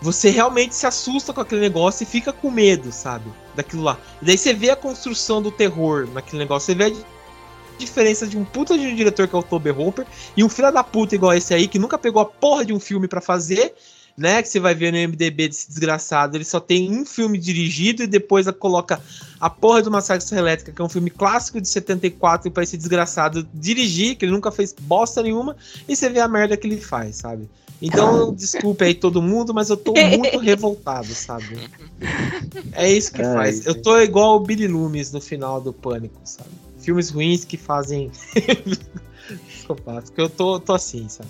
você realmente se assusta com aquele negócio e fica com medo, sabe? Daquilo lá. E daí você vê a construção do terror naquele negócio. Você vê a diferença de um puta de um diretor que é o Toby Hopper e um filho da puta igual esse aí que nunca pegou a porra de um filme para fazer né? Que você vai ver no MDB desse desgraçado. Ele só tem um filme dirigido e depois coloca a porra do Massacre Elétrica, que é um filme clássico de 74, para esse desgraçado dirigir, que ele nunca fez bosta nenhuma, e você vê a merda que ele faz, sabe? Então, desculpe aí todo mundo, mas eu tô muito revoltado, sabe? É isso que faz. Eu tô igual o Billy Loomis no final do Pânico, sabe? Filmes ruins que fazem. Porque eu tô, tô assim, sabe?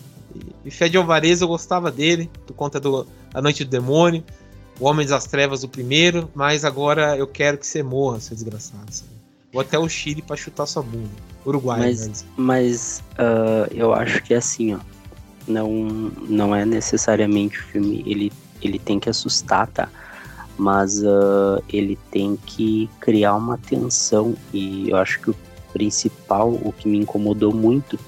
E Fé de Alvarez eu gostava dele, por conta do A Noite do Demônio, O Homem das Trevas, o primeiro, mas agora eu quero que você morra, seu desgraçado. Sabe? Vou até o Chile para chutar sua bunda. Uruguai, Mas, né? mas uh, eu acho que é assim, ó. Não, não é necessariamente o filme, ele, ele tem que assustar, tá? Mas uh, ele tem que criar uma tensão. E eu acho que o principal, o que me incomodou muito,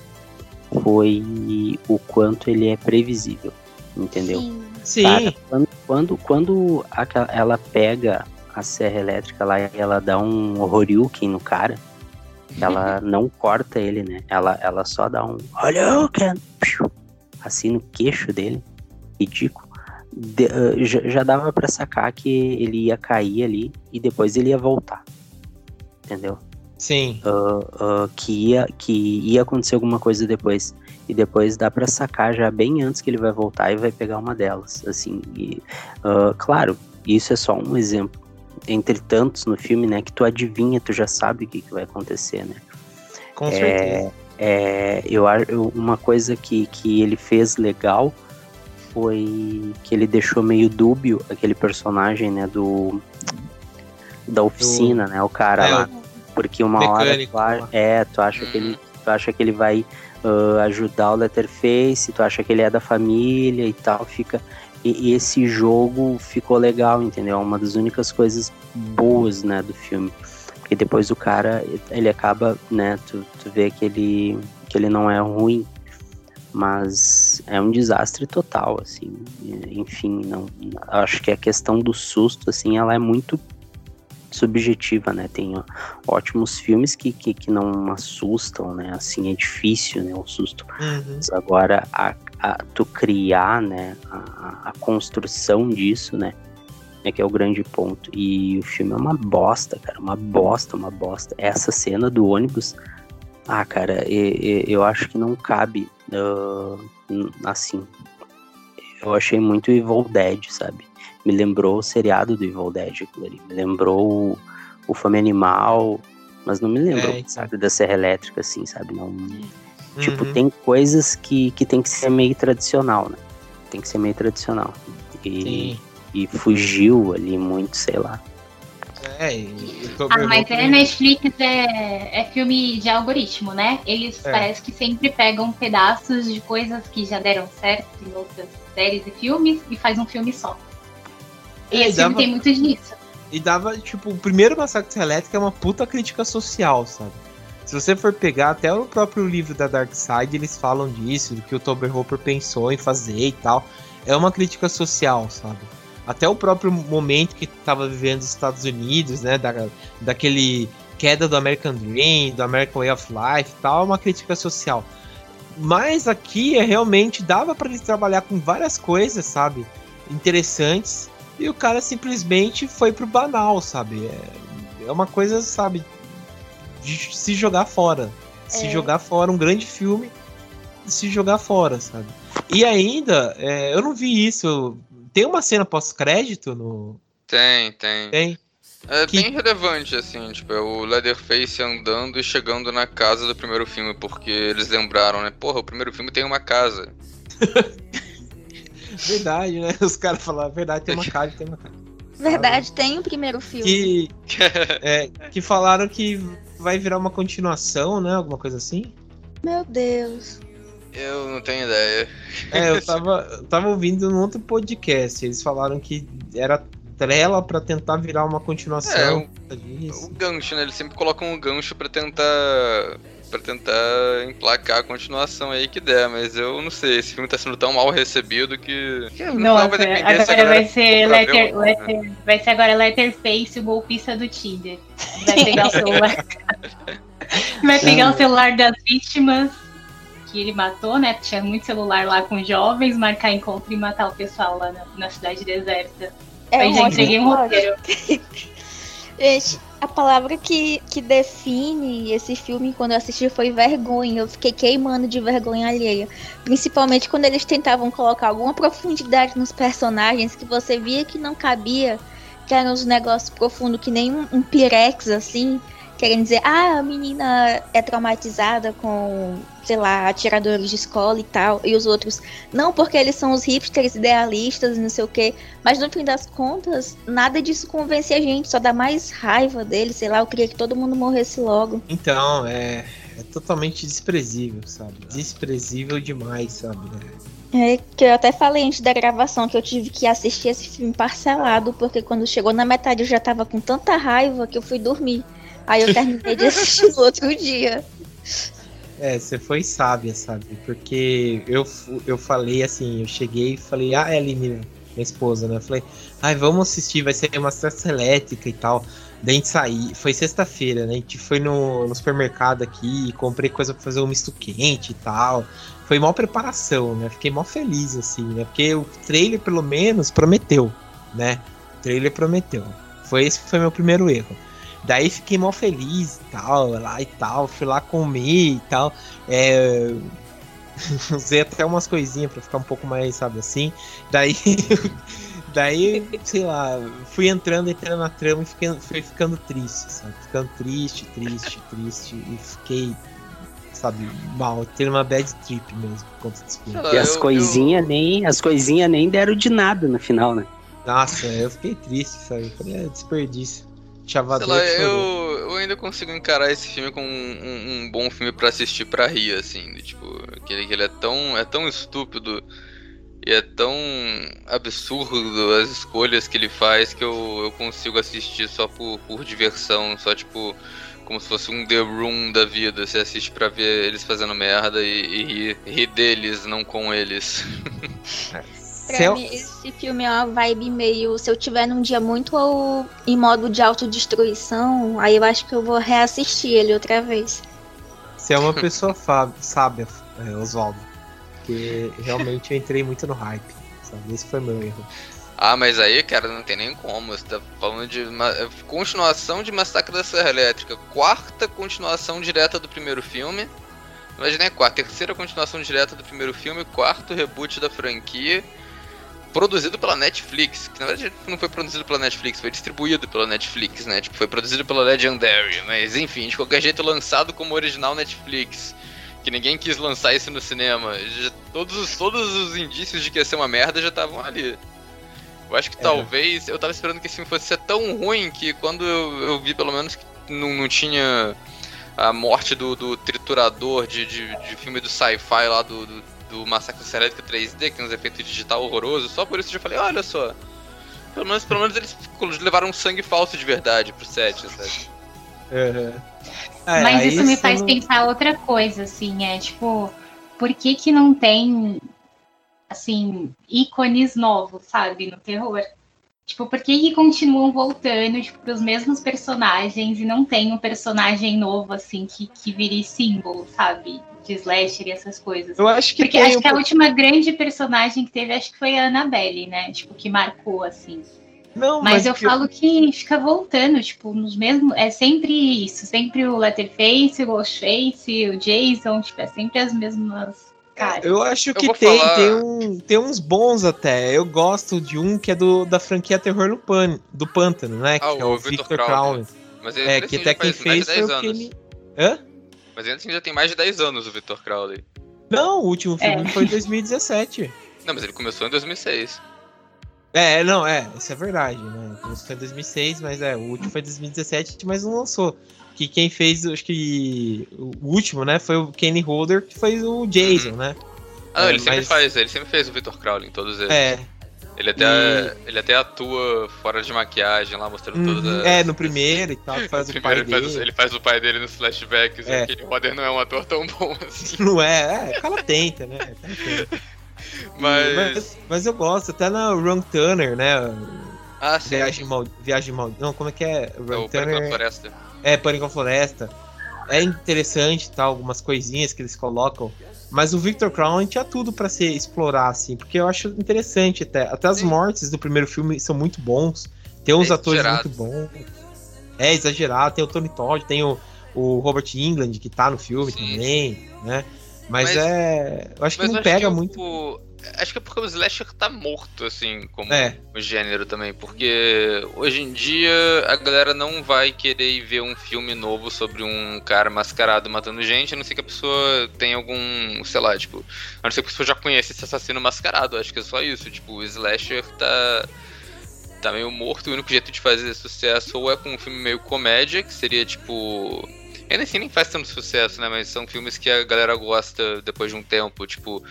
foi o quanto ele é previsível, entendeu? Sim. Cara, quando, quando, quando a, ela pega a serra elétrica lá e ela dá um Horyuken no cara, ela não corta ele, né? Ela, ela só dá um Horyuken assim no queixo dele, ridículo. De, uh, já, já dava para sacar que ele ia cair ali e depois ele ia voltar, entendeu? Sim. Uh, uh, que, ia, que ia acontecer alguma coisa depois. E depois dá para sacar já bem antes que ele vai voltar e vai pegar uma delas. Assim, e, uh, claro, isso é só um exemplo. Entre tantos no filme, né? Que tu adivinha, tu já sabe o que, que vai acontecer, né? Com é, certeza. É, eu, uma coisa que, que ele fez legal foi que ele deixou meio dúbio aquele personagem, né? Do. Da oficina, do... né? O cara é, lá. Porque uma Mecânico, hora tu, é, tu acha que ele, tu acha que ele vai uh, ajudar o Letterface, tu acha que ele é da família e tal, fica e, e, esse jogo ficou legal, entendeu? É uma das únicas coisas boas, né, do filme. Porque depois o cara, ele acaba, né, tu, tu vê que ele, que ele não é ruim, mas é um desastre total, assim. Enfim, não, acho que a questão do susto, assim, ela é muito subjetiva, né? Tem ó, ótimos filmes que, que, que, não assustam, né? Assim, é difícil, né? O susto. Uhum. Mas agora, a, a, tu criar, né? A, a construção disso, né? É que é o grande ponto. E o filme é uma bosta, cara. Uma bosta, uma bosta. Essa cena do ônibus... Ah, cara, eu, eu acho que não cabe uh, assim. Eu achei muito Evil Dead, sabe? Me lembrou o seriado do Evil Dead, ali. me lembrou o, o Fome Animal, mas não me lembrou, é, sabe, da Serra Elétrica, assim, sabe? Não, uhum. Tipo, tem coisas que, que tem que ser meio tradicional, né? Tem que ser meio tradicional. E, e fugiu ali muito, sei lá. É, ah, mas é Netflix é, é filme de algoritmo, né? Eles é. parece que sempre pegam pedaços de coisas que já deram certo em outras séries e filmes e faz um filme só. E esse dava, filme tem muito disso. E dava, tipo, o primeiro Massacre Elétrica é uma puta crítica social, sabe? Se você for pegar até o próprio livro da Dark Side, eles falam disso, do que o Tober Hopper pensou em fazer e tal. É uma crítica social, sabe? Até o próprio momento que tava vivendo os Estados Unidos, né? Da, daquele queda do American Dream, do American Way of Life e tal, é uma crítica social. Mas aqui é realmente dava para eles trabalhar com várias coisas, sabe? Interessantes e o cara simplesmente foi pro banal, sabe? É, é uma coisa, sabe, de se jogar fora. Se é. jogar fora, um grande filme se jogar fora, sabe? E ainda, é, eu não vi isso. Tem uma cena pós-crédito no. Tem, tem. Tem. É que... bem relevante, assim, tipo, é o Leatherface andando e chegando na casa do primeiro filme, porque eles lembraram, né? Porra, o primeiro filme tem uma casa. Verdade, né? Os caras falaram, verdade, tem uma casa, tem uma casa. Verdade, tem o primeiro filme. Que, é, que falaram que vai virar uma continuação, né? Alguma coisa assim. Meu Deus. Eu não tenho ideia. É, eu tava, tava ouvindo num outro podcast. Eles falaram que era trela para tentar virar uma continuação. É, o, o gancho, né? Eles sempre colocam um gancho para tentar para tentar emplacar a continuação aí que der, mas eu não sei, esse filme tá sendo tão mal recebido que. Nossa, vai agora vai ser, letter, letter, vai ser agora Letterface, o golpista do Tinder. Vai pegar o celular. vai pegar o celular das vítimas que ele matou, né? Tinha muito celular lá com jovens, marcar encontro e matar o pessoal lá na, na cidade deserta. É já entreguei um roteiro. Gente, a palavra que, que define esse filme quando eu assisti foi vergonha. Eu fiquei queimando de vergonha alheia. Principalmente quando eles tentavam colocar alguma profundidade nos personagens que você via que não cabia, que eram uns negócios profundos, que nem um, um pirex assim querem dizer, ah, a menina é traumatizada com, sei lá, atiradores de escola e tal, e os outros, não, porque eles são os hipsters idealistas e não sei o quê, mas no fim das contas, nada disso convence a gente, só dá mais raiva deles, sei lá, eu queria que todo mundo morresse logo. Então, é, é totalmente desprezível, sabe? Desprezível demais, sabe? É que eu até falei antes da gravação que eu tive que assistir esse filme parcelado, porque quando chegou na metade eu já tava com tanta raiva que eu fui dormir. Aí eu terminei de assistir no outro dia. É, você foi sábia, sabe? Porque eu, eu falei assim, eu cheguei e falei, ah, Aline, minha esposa, né? Eu falei, ai, vamos assistir, vai ser uma festa elétrica e tal. Daí a gente sair, foi sexta-feira, né? A gente foi no, no supermercado aqui, comprei coisa pra fazer um misto quente e tal. Foi mó preparação, né? Fiquei mó feliz, assim, né? Porque o trailer, pelo menos, prometeu, né? O trailer prometeu. Foi esse foi meu primeiro erro. Daí fiquei mal feliz e tal, lá e tal, fui lá comer e tal. É, usei até umas coisinhas para ficar um pouco mais, sabe assim. Daí, daí, sei lá, fui entrando, entrando na trama e fiquei, fui ficando triste, sabe? Ficando triste, triste, triste. E fiquei, sabe, mal, tendo uma bad trip mesmo por conta desse filme. E as coisinhas nem, as coisinhas nem deram de nada no final, né? Nossa, eu fiquei triste, sabe? falei, é desperdício. Chavador Sei lá, eu, eu ainda consigo encarar esse filme como um, um, um bom filme para assistir pra rir, assim. Tipo, que ele, que ele é tão, é tão estúpido e é tão absurdo as escolhas que ele faz que eu, eu consigo assistir só por, por diversão, só tipo como se fosse um The Room da vida. Você assiste pra ver eles fazendo merda e, e rir, rir deles, não com eles. Pra mim, esse filme é uma vibe meio. Se eu tiver num dia muito em modo de autodestruição, aí eu acho que eu vou reassistir ele outra vez. Você é uma pessoa sábia, é, Oswaldo. Porque realmente eu entrei muito no hype. Sabe? Esse foi meu erro. Ah, mas aí, cara, não tem nem como. Você tá falando de uma continuação de Massacre da Serra Elétrica. Quarta continuação direta do primeiro filme. Imagina, é quarta, terceira continuação direta do primeiro filme, quarto reboot da franquia. Produzido pela Netflix, que na verdade não foi produzido pela Netflix, foi distribuído pela Netflix, né? Tipo, foi produzido pela Legendary, mas enfim, de qualquer jeito lançado como original Netflix que ninguém quis lançar isso no cinema. Já, todos, todos os indícios de que ia ser uma merda já estavam ali. Eu acho que é. talvez. Eu tava esperando que esse filme fosse ser tão ruim que quando eu, eu vi, pelo menos, que não, não tinha a morte do, do triturador de, de, de filme do sci-fi lá do, do, do Massacre Elétrica 3D, que tem uns efeitos digital horrorosos. Só por isso eu já falei: olha só. Pelo menos, pelo menos eles levaram um sangue falso de verdade pro set, sabe? Uhum. É, Mas isso me faz não... pensar outra coisa, assim, é tipo, por que que não tem assim, ícones novos, sabe, no terror. Tipo, por que, que continuam voltando, tipo, pros mesmos personagens e não tem um personagem novo, assim, que, que vire símbolo, sabe? De slasher e essas coisas. Eu acho que Porque acho um... que a última grande personagem que teve, acho que foi a Annabelle, né? Tipo, que marcou, assim. Não, mas, mas eu que... falo que fica voltando, tipo, nos mesmos. É sempre isso, sempre o Letterface, o Ghostface, o Jason, tipo, é sempre as mesmas Cara, eu acho que eu tem, falar... tem, um, tem uns bons até. Eu gosto de um que é do, da franquia Terror no Pan, do Pântano, né? Ah, que é o, Victor, Crowley. Mas ele, é, que até quem fez foi o que Hã? Mas ainda assim já tem mais de 10 anos o Victor Crowley. Não, o último filme é. foi em 2017. Não, mas ele começou em 2006. É, não, é, isso é verdade, né? Começou em 2006, mas é, o último foi em 2017, mas não lançou que quem fez, acho que o último, né, foi o Kenny Holder, que fez o Jason, uhum. né? Ah, é, ele sempre faz, ele sempre fez o Victor Crowley em todos eles. É. Ele até, e... ele até atua fora de maquiagem lá, mostrando uhum, todas as... É, no primeiro e tal, faz o pai ele dele. Faz, ele faz o pai dele nos flashbacks, é. e Kenny Holder não é um ator tão bom assim. Não é, é, o cara tenta, né? Tenta. Mas... mas... mas... eu gosto, até na Wrong Turner, né? Ah, sim. Viagem mal... Viagem mal... Não, como é que é? Wrong é Turner... na Floresta. É, Pânico na Floresta. É interessante, tá? Algumas coisinhas que eles colocam. Mas o Victor Crown tinha tudo para se explorar, assim, porque eu acho interessante até. Até as Sim. mortes do primeiro filme são muito bons. Tem uns é atores muito bons. É exagerado. Tem o Tony Todd, tem o, o Robert England, que tá no filme Sim. também, né? Mas, mas, é. Eu acho que não pega que muito. O, Acho que é porque o slasher tá morto, assim, como é. gênero também. Porque hoje em dia a galera não vai querer ver um filme novo sobre um cara mascarado matando gente, a não ser que a pessoa tenha algum, sei lá, tipo, a não ser que a pessoa já conheça esse assassino mascarado. Acho que é só isso. Tipo, o slasher tá. tá meio morto. O único jeito de fazer sucesso ou é com um filme meio comédia, que seria tipo. Ainda assim nem faz tanto sucesso, né? Mas são filmes que a galera gosta depois de um tempo, tipo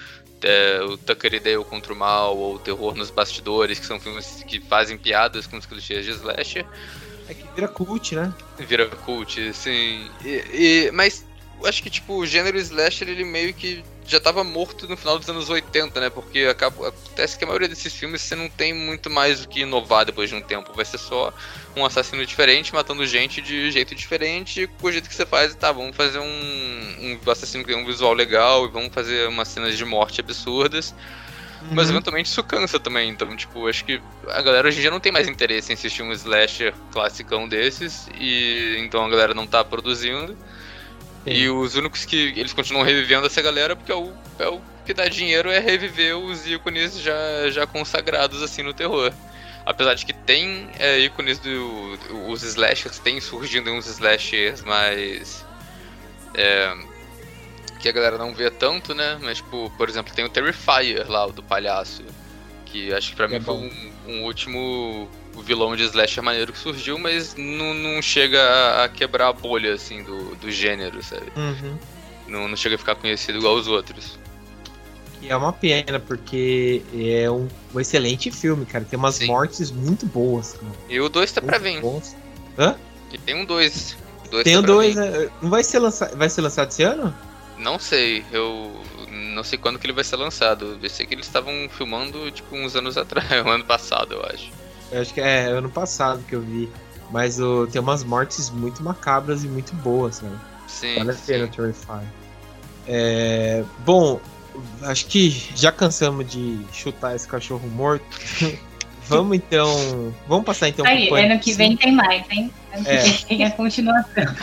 é, o Tucker e Dale contra o Mal, ou o Terror nos Bastidores, que são filmes que fazem piadas com os clichês de slasher. É que vira cult, né? Vira cult, sim. E, e, mas acho que, tipo, o gênero slasher, ele meio que já estava morto no final dos anos 80, né? Porque acaba, acontece que a maioria desses filmes você não tem muito mais o que inovar depois de um tempo. Vai ser só um assassino diferente, matando gente de jeito diferente, e com o jeito que você faz, tá, vamos fazer um, um assassino que tem um visual legal e vamos fazer umas cenas de morte absurdas. Uhum. Mas eventualmente isso cansa também, então, tipo, acho que a galera hoje em dia não tem mais interesse em assistir um slasher classicão desses, e então a galera não tá produzindo. E os únicos que eles continuam revivendo essa galera porque é o, é o que dá dinheiro é reviver os ícones já, já consagrados assim no terror. Apesar de que tem é, ícones do. Os slashers tem surgindo uns slashers mais. É, que a galera não vê tanto, né? Mas, tipo, por exemplo, tem o Terrifier lá, o do palhaço. Que acho que pra é mim bom. foi um, um último o vilão de slasher maneiro que surgiu, mas não, não chega a, a, quebrar a bolha, assim, do, do gênero, sabe? Uhum. Não, não chega a ficar conhecido igual os outros. E é uma pena, porque é um, um excelente filme, cara. Tem umas Sim. mortes muito boas, cara. E o 2 tá muito pra vir. Bons. Hã? E tem um 2. Tem tá um 2, né? Não vai ser, lançado, vai ser lançado esse ano? Não sei, eu não sei quando que ele vai ser lançado. Eu sei que eles estavam filmando, tipo, uns anos atrás, um ano passado, eu acho. Eu acho que é ano passado que eu vi. Mas o, tem umas mortes muito macabras e muito boas, né? Sim. Vale a pena Terrify. É, bom, acho que já cansamos de chutar esse cachorro morto. vamos então. Vamos passar então Aí, ano que vem tem mais, hein? Ano é. que vem tem a continuação.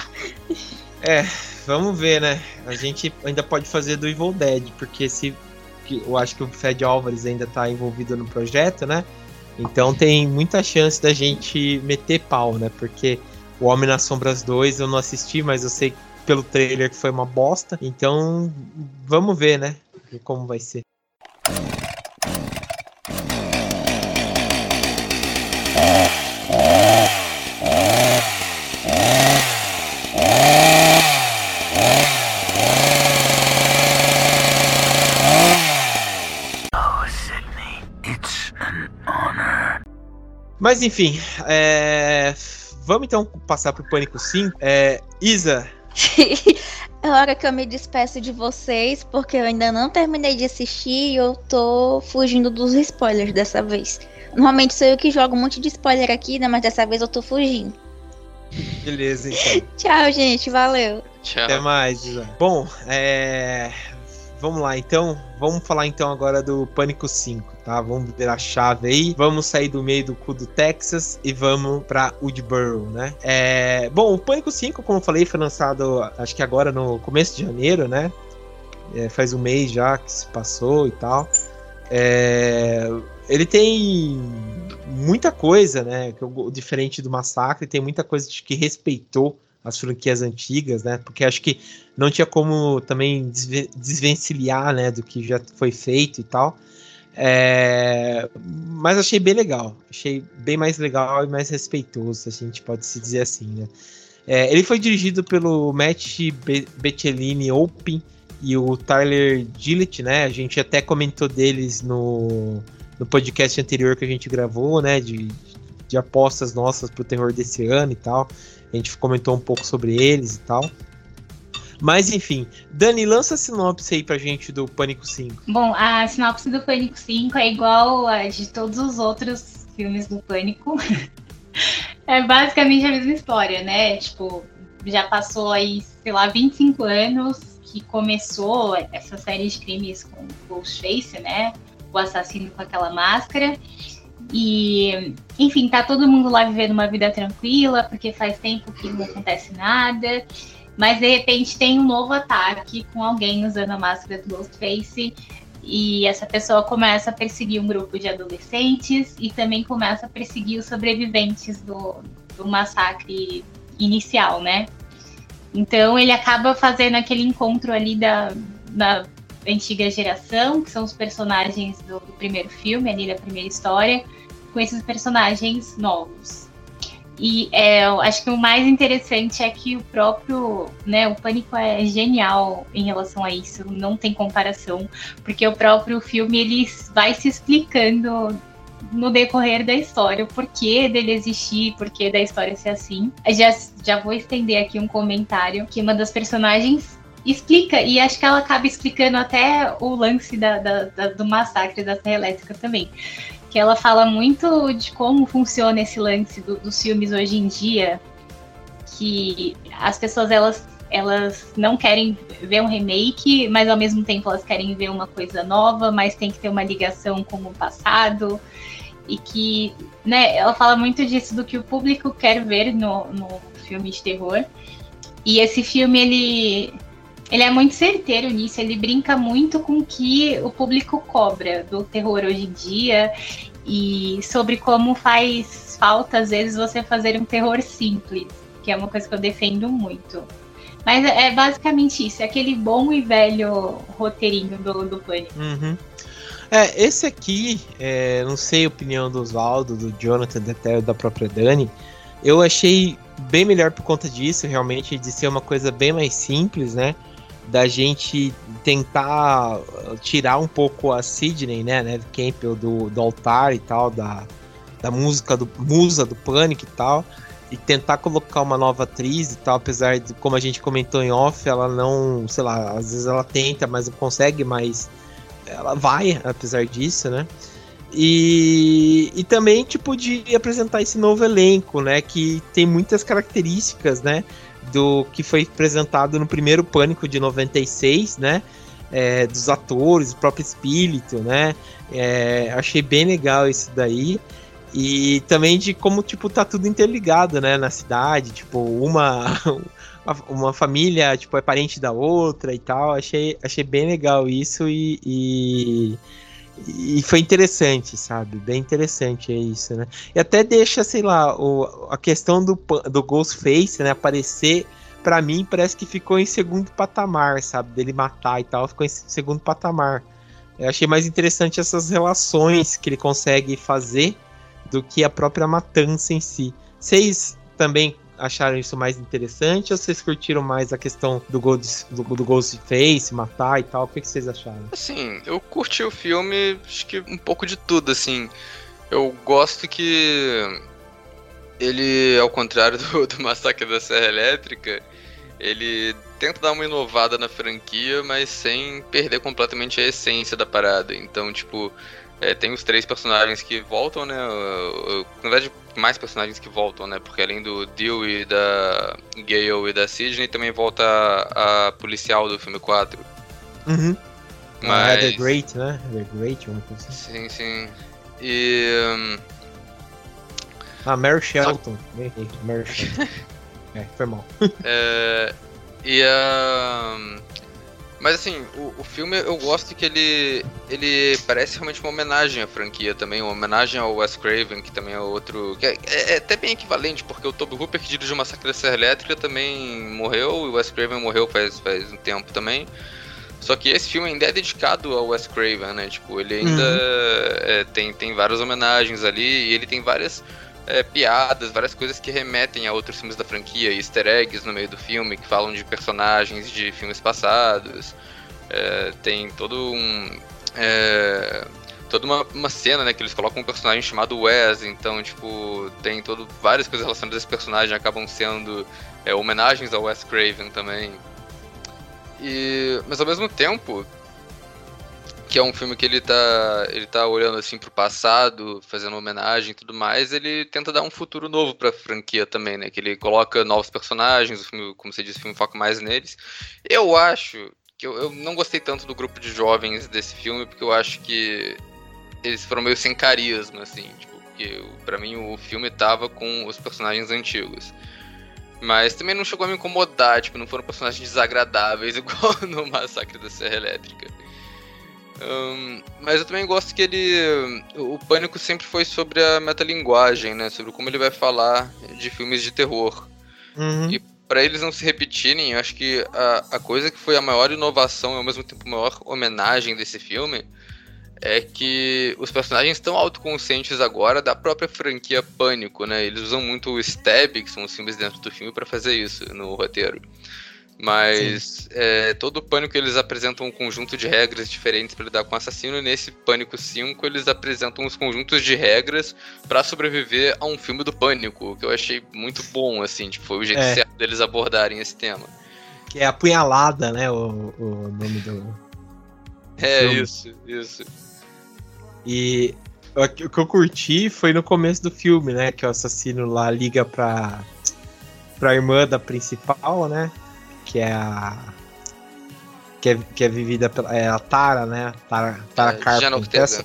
É, vamos ver, né? A gente ainda pode fazer do Evil Dead, porque se. Eu acho que o Fred Álvares ainda tá envolvido no projeto, né? Então tem muita chance da gente meter pau, né? Porque o Homem nas Sombras 2 eu não assisti, mas eu sei pelo trailer que foi uma bosta. Então vamos ver, né? Como vai ser. Mas enfim, é... vamos então passar pro Pânico 5. É... Isa. é hora que eu me despeço de vocês, porque eu ainda não terminei de assistir e eu tô fugindo dos spoilers dessa vez. Normalmente sou eu que jogo um monte de spoiler aqui, né? Mas dessa vez eu tô fugindo. Beleza, então. Tchau, gente. Valeu. Tchau. Até mais, Isa. Bom, é vamos lá, então. Vamos falar então agora do Pânico 5, tá? Vamos virar a chave aí. Vamos sair do meio do cu do Texas e vamos pra Woodboro, né? É... Bom, o Pânico 5, como eu falei, foi lançado acho que agora no começo de janeiro, né? É, faz um mês já que se passou e tal. É... Ele tem muita coisa, né? Diferente do Massacre, tem muita coisa que respeitou as franquias antigas, né? Porque acho que não tinha como também desvencilhar, né, do que já foi feito e tal. É, mas achei bem legal, achei bem mais legal e mais respeitoso, a gente pode se dizer assim, né? É, ele foi dirigido pelo Matt Bettelini Open e o Tyler Gillett, né? A gente até comentou deles no, no podcast anterior que a gente gravou, né? De, de apostas nossas pro terror desse ano e tal. A gente comentou um pouco sobre eles e tal. Mas enfim, Dani, lança a sinopse aí pra gente do Pânico 5. Bom, a sinopse do Pânico 5 é igual a de todos os outros filmes do Pânico. é basicamente a mesma história, né? Tipo, já passou aí, sei lá, 25 anos que começou essa série de crimes com Ghostface, né? O assassino com aquela máscara. E, enfim, tá todo mundo lá vivendo uma vida tranquila, porque faz tempo que não acontece nada. Mas de repente tem um novo ataque com alguém usando a máscara do Ghostface. E essa pessoa começa a perseguir um grupo de adolescentes e também começa a perseguir os sobreviventes do, do massacre inicial, né? Então ele acaba fazendo aquele encontro ali da, da antiga geração, que são os personagens do, do primeiro filme, ali da primeira história, com esses personagens novos. E é, acho que o mais interessante é que o próprio, né, o Pânico é genial em relação a isso, não tem comparação, porque o próprio filme ele vai se explicando no decorrer da história, o porquê dele existir, porquê da história ser assim. Já, já vou estender aqui um comentário que uma das personagens explica, e acho que ela acaba explicando até o lance da, da, da, do massacre da Serra Elétrica também. Que ela fala muito de como funciona esse lance do, dos filmes hoje em dia, que as pessoas elas, elas não querem ver um remake, mas ao mesmo tempo elas querem ver uma coisa nova, mas tem que ter uma ligação com o passado. E que, né, ela fala muito disso do que o público quer ver no, no filme de terror. E esse filme, ele ele é muito certeiro nisso, ele brinca muito com o que o público cobra do terror hoje em dia e sobre como faz falta, às vezes, você fazer um terror simples, que é uma coisa que eu defendo muito. Mas é basicamente isso, é aquele bom e velho roteirinho do, do Pânico. Uhum. É, esse aqui, é, não sei a opinião do Oswaldo, do Jonathan, até da própria Dani, eu achei bem melhor por conta disso, realmente, de ser uma coisa bem mais simples, né? Da gente tentar tirar um pouco a Sidney, né, né Campbell do, do altar e tal, da, da música do musa do Pânico e tal, e tentar colocar uma nova atriz e tal, apesar de, como a gente comentou em off, ela não, sei lá, às vezes ela tenta, mas não consegue, mas ela vai, apesar disso, né? E, e também, tipo, de apresentar esse novo elenco, né? Que tem muitas características, né? Do que foi apresentado no primeiro Pânico de 96, né? É, dos atores, o próprio espírito, né? É, achei bem legal isso daí. E também de como, tipo, tá tudo interligado, né, na cidade, tipo, uma uma família, tipo, é parente da outra e tal. Achei, achei bem legal isso e, e, e foi interessante, sabe? Bem interessante é isso, né? E até deixa, sei lá, o, a questão do, do Ghostface, né, aparecer para mim parece que ficou em segundo patamar, sabe? Dele matar e tal, ficou em segundo patamar. Eu achei mais interessante essas relações que ele consegue fazer do que a própria matança em si. Vocês também acharam isso mais interessante ou vocês curtiram mais a questão do, Ghost, do, do Ghostface, matar e tal? O que, que vocês acharam? Assim, eu curti o filme, acho que um pouco de tudo, assim. Eu gosto que ele, ao contrário do, do Massacre da Serra Elétrica, ele tenta dar uma inovada na franquia, mas sem perder completamente a essência da parada. Então, tipo, é, tem os três personagens que voltam, né? Na verdade, mais personagens que voltam, né? Porque além do Dewey, da Gale e da Sidney, também volta a, a policial do filme 4. Uhum. Mas... Ah, é The Great, né? The Great, uma coisa assim. Sim, sim. E. Um... Ah, Mary Shelton. Só... Mary Shelton. é, foi mal. é... E a. Uh... Mas assim, o, o filme eu gosto que ele ele parece realmente uma homenagem à franquia também, uma homenagem ao Wes Craven, que também é outro. que é, é, é até bem equivalente, porque o Toby Hooper, que dirigiu Massacre da Serra Elétrica, também morreu, e o Wes Craven morreu faz, faz um tempo também. Só que esse filme ainda é dedicado ao Wes Craven, né? Tipo, ele ainda uhum. é, tem, tem várias homenagens ali, e ele tem várias é, piadas, várias coisas que remetem a outros filmes da franquia, easter eggs no meio do filme que falam de personagens de filmes passados. É, tem todo um. É, toda uma, uma cena, né, que eles colocam um personagem chamado Wes, então, tipo, tem todo, várias coisas relacionadas a esse personagem acabam sendo é, homenagens ao Wes Craven também. E, mas ao mesmo tempo, que é um filme que ele tá, ele tá olhando assim pro passado, fazendo homenagem e tudo mais, ele tenta dar um futuro novo pra franquia também, né? Que ele coloca novos personagens, o filme, como você disse, o filme foca mais neles. Eu acho que eu, eu não gostei tanto do grupo de jovens desse filme, porque eu acho que eles foram meio sem carisma, assim, tipo, porque pra mim o filme tava com os personagens antigos. Mas também não chegou a me incomodar, tipo, não foram personagens desagradáveis igual no Massacre da Serra Elétrica. Um, mas eu também gosto que ele. O Pânico sempre foi sobre a metalinguagem, né? Sobre como ele vai falar de filmes de terror. Uhum. E para eles não se repetirem, eu acho que a, a coisa que foi a maior inovação e ao mesmo tempo a maior homenagem desse filme é que os personagens estão autoconscientes agora da própria franquia Pânico, né? Eles usam muito o Stab, que são os filmes dentro do filme, para fazer isso no roteiro. Mas é, todo pânico eles apresentam um conjunto de regras diferentes para lidar com o assassino, e nesse Pânico 5 eles apresentam uns conjuntos de regras para sobreviver a um filme do Pânico, que eu achei muito bom, assim, tipo, foi o jeito é. certo deles abordarem esse tema. Que é apunhalada, né, o, o nome do. É, filme. isso, isso. E o que eu curti foi no começo do filme, né, que o assassino lá liga pra, pra irmã da principal, né, que é a. Que é, que é vivida pela. É a Tara, né? Tara, Tara é, Carpenter. Diana Ortega. Essa,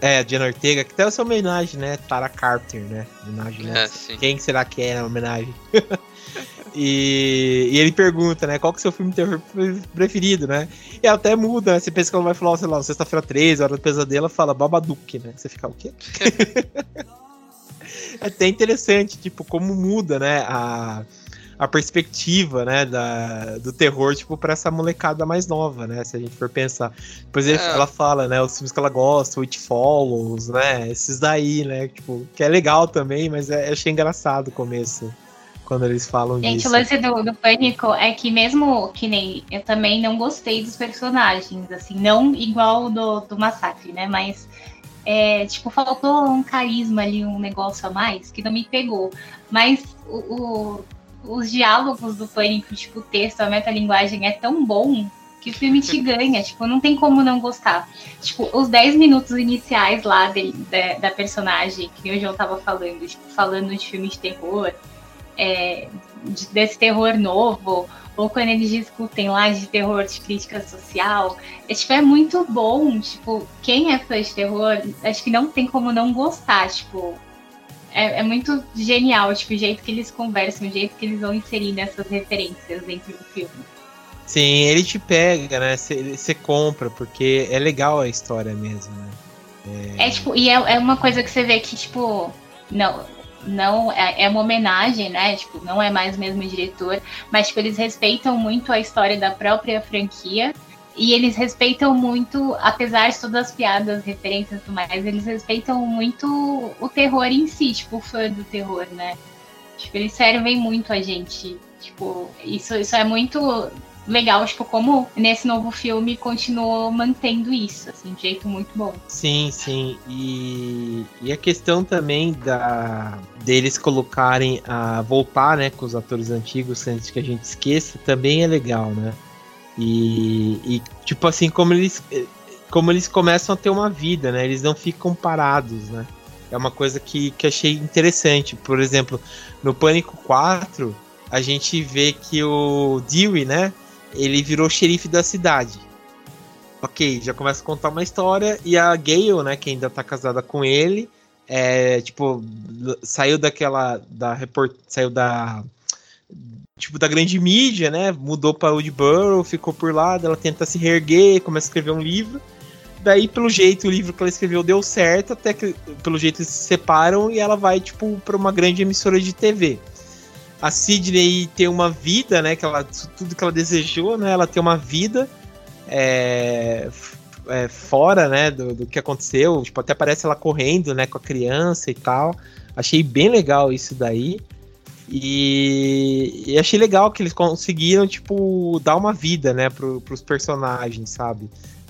é, Diana Ortega, que tem essa homenagem, né? Tara Carpenter, né? Homenagem, né? É, Quem será que é a homenagem? e, e, ele pergunta, né? Qual que é o seu filme de terror preferido, né? E ela até muda, né? Você pensa que ela vai falar, sei lá, sexta-feira 13, hora do pesadelo, ela fala Babadook, né? Você fica o quê? é até interessante, tipo, como muda, né? A a perspectiva, né, da, do terror, tipo, pra essa molecada mais nova, né, se a gente for pensar. Depois é. ela fala, né, os filmes que ela gosta, o It Follows, né, esses daí, né, tipo, que é legal também, mas é, achei engraçado o começo, quando eles falam gente, disso. Gente, o lance do, do Pânico é que mesmo que nem, eu também não gostei dos personagens, assim, não igual do, do Massacre, né, mas é, tipo, faltou um carisma ali, um negócio a mais, que não me pegou. Mas o, o, os diálogos do Pânico, tipo, o texto, a metalinguagem é tão bom que o filme te ganha, tipo, não tem como não gostar. Tipo, os 10 minutos iniciais lá de, de, da personagem, que o João tava falando, tipo, falando de filme de terror, é, de, desse terror novo, ou quando eles discutem lá de terror de crítica social, é, tipo, é muito bom, tipo, quem é fã de terror, acho que não tem como não gostar, tipo, é, é, muito genial, tipo, o jeito que eles conversam, o jeito que eles vão inserindo essas referências dentro do filme. Sim, ele te pega, né? Você compra, porque é legal a história mesmo, né? É, é tipo, e é, é uma coisa que você vê que, tipo, não, não é, é uma homenagem, né? Tipo, não é mais o mesmo diretor, mas tipo, eles respeitam muito a história da própria franquia. E eles respeitam muito, apesar de todas as piadas, referências e tudo mais, eles respeitam muito o terror em si, tipo, o fã do terror, né? Tipo, eles servem muito a gente. Tipo, isso, isso é muito legal, tipo, como nesse novo filme continuou mantendo isso, assim, de jeito muito bom. Sim, sim. E, e a questão também da deles colocarem a voltar, né, com os atores antigos antes que a gente esqueça, também é legal, né? E, e tipo assim, como eles como eles começam a ter uma vida, né? Eles não ficam parados, né? É uma coisa que, que achei interessante. Por exemplo, no Pânico 4, a gente vê que o Dewey, né? ele virou xerife da cidade. Ok, já começa a contar uma história e a Gale, né, que ainda tá casada com ele, é, tipo, saiu daquela da report, saiu da tipo da grande mídia, né? Mudou para Woodborough, ficou por lá, ela tenta se reerguer, começa a escrever um livro. Daí, pelo jeito, o livro que ela escreveu deu certo, até que pelo jeito eles se separam e ela vai tipo para uma grande emissora de TV a Sidney ter uma vida, né? Que ela, tudo que ela desejou, né? Ela ter uma vida é, é, fora, né? Do, do, que aconteceu. Tipo, até parece ela correndo, né? Com a criança e tal. Achei bem legal isso daí. E, e achei legal que eles conseguiram, tipo, dar uma vida, né? Pro, pros personagens, sabe?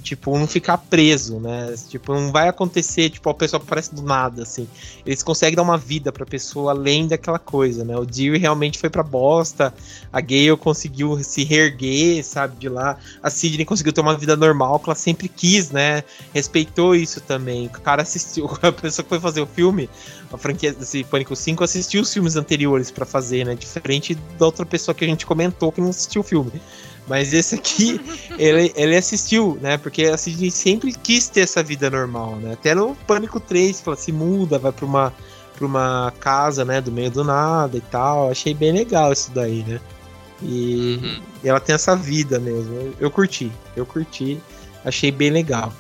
Tipo, não ficar preso, né? Tipo, não vai acontecer, tipo, a pessoa aparece do nada, assim. Eles conseguem dar uma vida pra pessoa além daquela coisa, né? O Dewey realmente foi pra bosta, a Gale conseguiu se reerguer, sabe, de lá. A Sidney conseguiu ter uma vida normal que ela sempre quis, né? Respeitou isso também. O cara assistiu, a pessoa que foi fazer o filme, a franquia desse Pânico 5, assistiu os filmes anteriores para fazer, né? Diferente da outra pessoa que a gente comentou que não assistiu o filme. Mas esse aqui, ele, ele assistiu, né? Porque a Sidney sempre quis ter essa vida normal, né? Até no Pânico 3, que ela se muda, vai pra uma, pra uma casa, né? Do meio do nada e tal. Achei bem legal isso daí, né? E, uhum. ela tem essa vida mesmo. Eu, eu, curti, eu curti. Achei bem legal.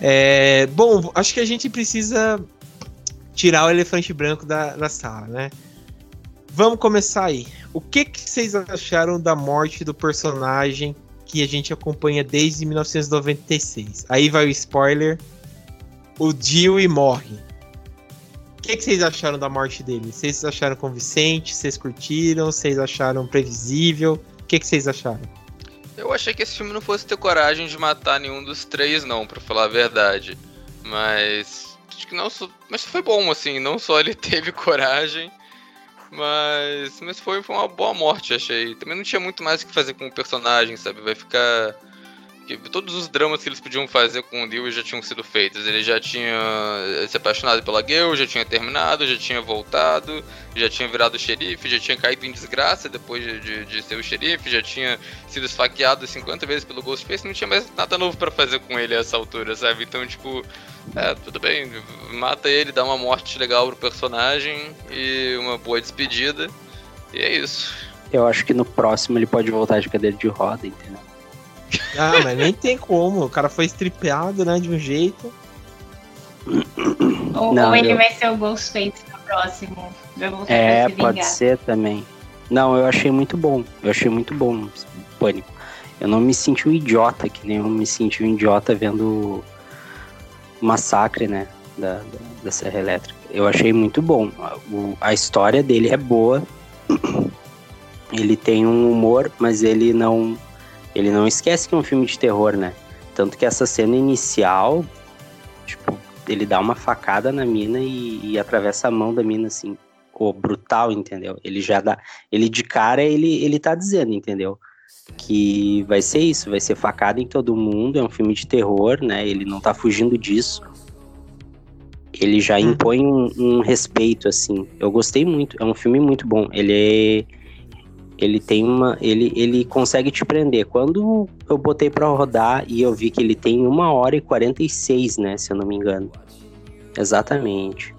É, bom, acho que a gente precisa tirar o elefante branco da, da sala, né? Vamos começar aí. O que, que vocês acharam da morte do personagem que a gente acompanha desde 1996? Aí vai o spoiler. O Dewey morre. O que, que vocês acharam da morte dele? Vocês acharam convincente? Vocês curtiram? Vocês acharam previsível? O que, que vocês acharam? Eu achei que esse filme não fosse ter coragem de matar nenhum dos três, não, para falar a verdade. Mas. Acho que não. Mas foi bom, assim. Não só ele teve coragem, mas, mas foi, foi uma boa morte, achei. Também não tinha muito mais o que fazer com o personagem, sabe? Vai ficar todos os dramas que eles podiam fazer com o Dewey já tinham sido feitos. Ele já tinha se apaixonado pela Gale, já tinha terminado, já tinha voltado, já tinha virado xerife, já tinha caído em desgraça depois de, de, de ser o xerife, já tinha sido esfaqueado 50 vezes pelo Ghostface, não tinha mais nada novo para fazer com ele a essa altura, sabe? Então, tipo, é, tudo bem, mata ele, dá uma morte legal pro personagem e uma boa despedida. E é isso. Eu acho que no próximo ele pode voltar de cadeira de roda, entendeu? Ah, mas nem tem como. O cara foi estripeado, né, de um jeito. Ou, não, ou ele eu... vai ser o Ghostface no próximo. É, pode ser também. Não, eu achei muito bom. Eu achei muito bom Pânico. Eu não me senti um idiota, que nem eu me senti um idiota vendo massacre, né, da, da, da Serra Elétrica. Eu achei muito bom. O, a história dele é boa. Ele tem um humor, mas ele não ele não esquece que é um filme de terror, né? Tanto que essa cena inicial, tipo, ele dá uma facada na mina e, e atravessa a mão da mina, assim, o brutal, entendeu? Ele já dá, ele de cara, ele, ele tá dizendo, entendeu? Que vai ser isso, vai ser facada em todo mundo, é um filme de terror, né? Ele não tá fugindo disso. Ele já hum. impõe um, um respeito, assim. Eu gostei muito, é um filme muito bom. Ele é ele tem uma. Ele, ele consegue te prender. Quando eu botei para rodar e eu vi que ele tem uma hora e 46, né? Se eu não me engano. Exatamente.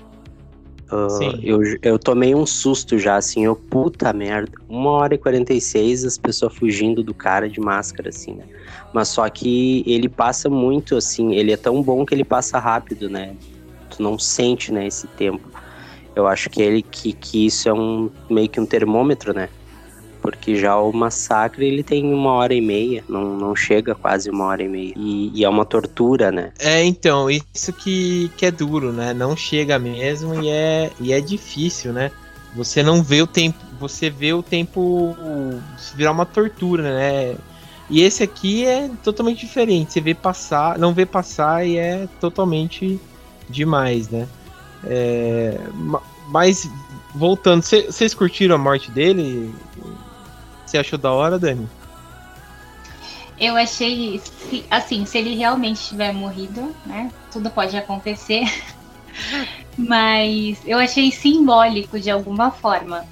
Uh, eu, eu tomei um susto já, assim, eu, puta merda. Uma hora e 46, as pessoas fugindo do cara de máscara, assim, né? Mas só que ele passa muito, assim, ele é tão bom que ele passa rápido, né? Tu não sente, né, esse tempo. Eu acho que ele que, que isso é um meio que um termômetro, né? Porque já o massacre ele tem uma hora e meia, não, não chega quase uma hora e meia. E, e, é uma tortura, né? É, então, isso que, que é duro, né? Não chega mesmo e é, e é difícil, né? Você não vê o tempo, você vê o tempo virar uma tortura, né? E esse aqui é totalmente diferente. Você vê passar, não vê passar e é totalmente demais, né? É, mas voltando, vocês curtiram a morte dele? Você achou da hora, Dani? Eu achei, assim, se ele realmente tiver morrido, né? Tudo pode acontecer. Mas eu achei simbólico de alguma forma.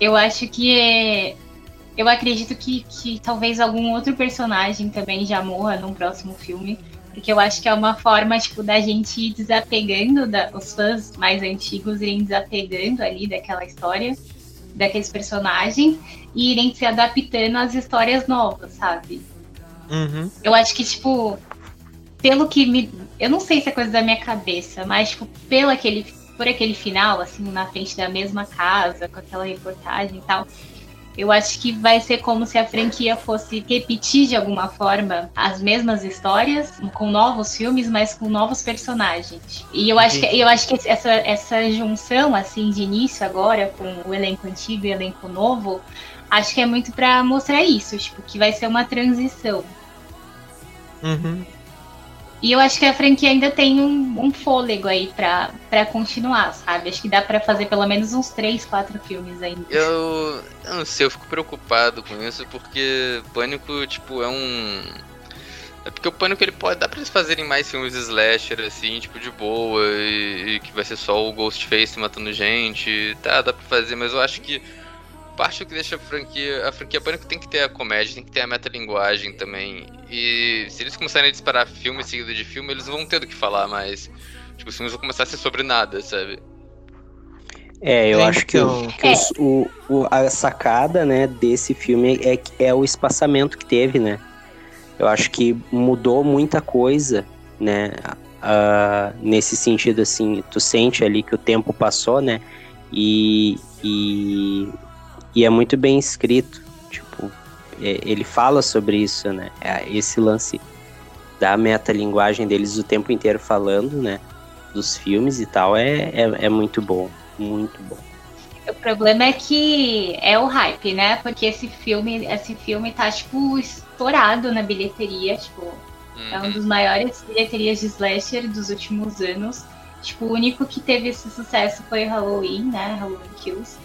Eu acho que é. Eu acredito que, que talvez algum outro personagem também já morra num próximo filme. Porque eu acho que é uma forma, tipo, da gente ir desapegando, da, os fãs mais antigos irem desapegando ali daquela história daqueles personagens e irem se adaptando às histórias novas, sabe? Uhum. Eu acho que, tipo, pelo que me. Eu não sei se é coisa da minha cabeça, mas, tipo, pelo aquele, por aquele final, assim, na frente da mesma casa, com aquela reportagem e tal, eu acho que vai ser como se a franquia fosse repetir de alguma forma as mesmas histórias, com novos filmes, mas com novos personagens. E eu acho que, eu acho que essa, essa junção, assim, de início agora, com o elenco antigo e o elenco novo, acho que é muito para mostrar isso, tipo, que vai ser uma transição. Uhum. E eu acho que a franquia ainda tem um, um fôlego aí pra, pra continuar, sabe? Acho que dá pra fazer pelo menos uns 3, 4 filmes ainda. Eu, eu não sei, eu fico preocupado com isso, porque Pânico, tipo, é um. É porque o Pânico ele pode. Dá pra eles fazerem mais filmes slasher, assim, tipo, de boa, e, e que vai ser só o Ghostface matando gente. Tá, dá pra fazer, mas eu acho que parte que deixa a franquia. A franquia Pânico tem que ter a comédia, tem que ter a metalinguagem também. E se eles começarem a disparar filme seguido de filme, eles vão ter do que falar, mas. Tipo, os filmes vão começar a ser sobre nada, sabe? É, eu acho que, o, que os, o, o, a sacada, né, desse filme é, é o espaçamento que teve, né? Eu acho que mudou muita coisa, né? Uh, nesse sentido, assim, tu sente ali que o tempo passou, né? E, e e é muito bem escrito. Tipo, é, ele fala sobre isso, né? É, esse lance da metalinguagem deles o tempo inteiro falando, né? Dos filmes e tal, é, é, é muito bom. Muito bom. O problema é que é o hype, né? Porque esse filme, esse filme tá, tipo, estourado na bilheteria, tipo, uhum. é um uhum. dos maiores bilheterias de slasher dos últimos anos. Tipo, o único que teve esse sucesso foi Halloween, né? Halloween Kills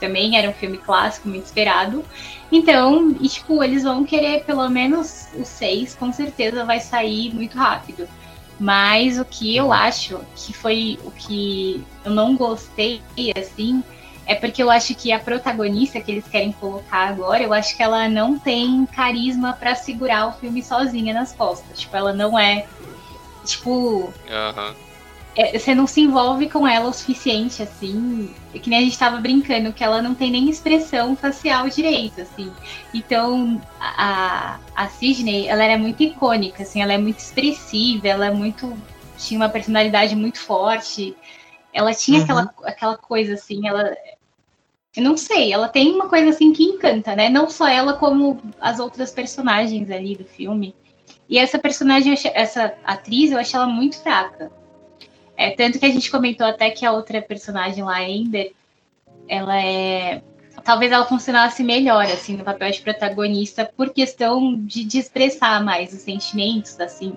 também era um filme clássico, muito esperado. Então, e, tipo, eles vão querer pelo menos o seis, com certeza vai sair muito rápido. Mas o que eu acho que foi o que eu não gostei, assim, é porque eu acho que a protagonista que eles querem colocar agora, eu acho que ela não tem carisma para segurar o filme sozinha nas costas. Tipo, ela não é. Tipo. Uhum é, você não se envolve com ela o suficiente, assim. Que nem a gente tava brincando, que ela não tem nem expressão facial direito, assim. Então, a, a Sidney, ela era muito icônica, assim, ela é muito expressiva, ela é muito. tinha uma personalidade muito forte. Ela tinha uhum. aquela, aquela coisa, assim, ela. Eu não sei, ela tem uma coisa assim que encanta, né? Não só ela, como as outras personagens ali do filme. E essa personagem, essa atriz, eu achei ela muito fraca. É, tanto que a gente comentou até que a outra personagem lá, Ender, ela é. Talvez ela funcionasse melhor, assim, no papel de protagonista, por questão de, de expressar mais os sentimentos, assim.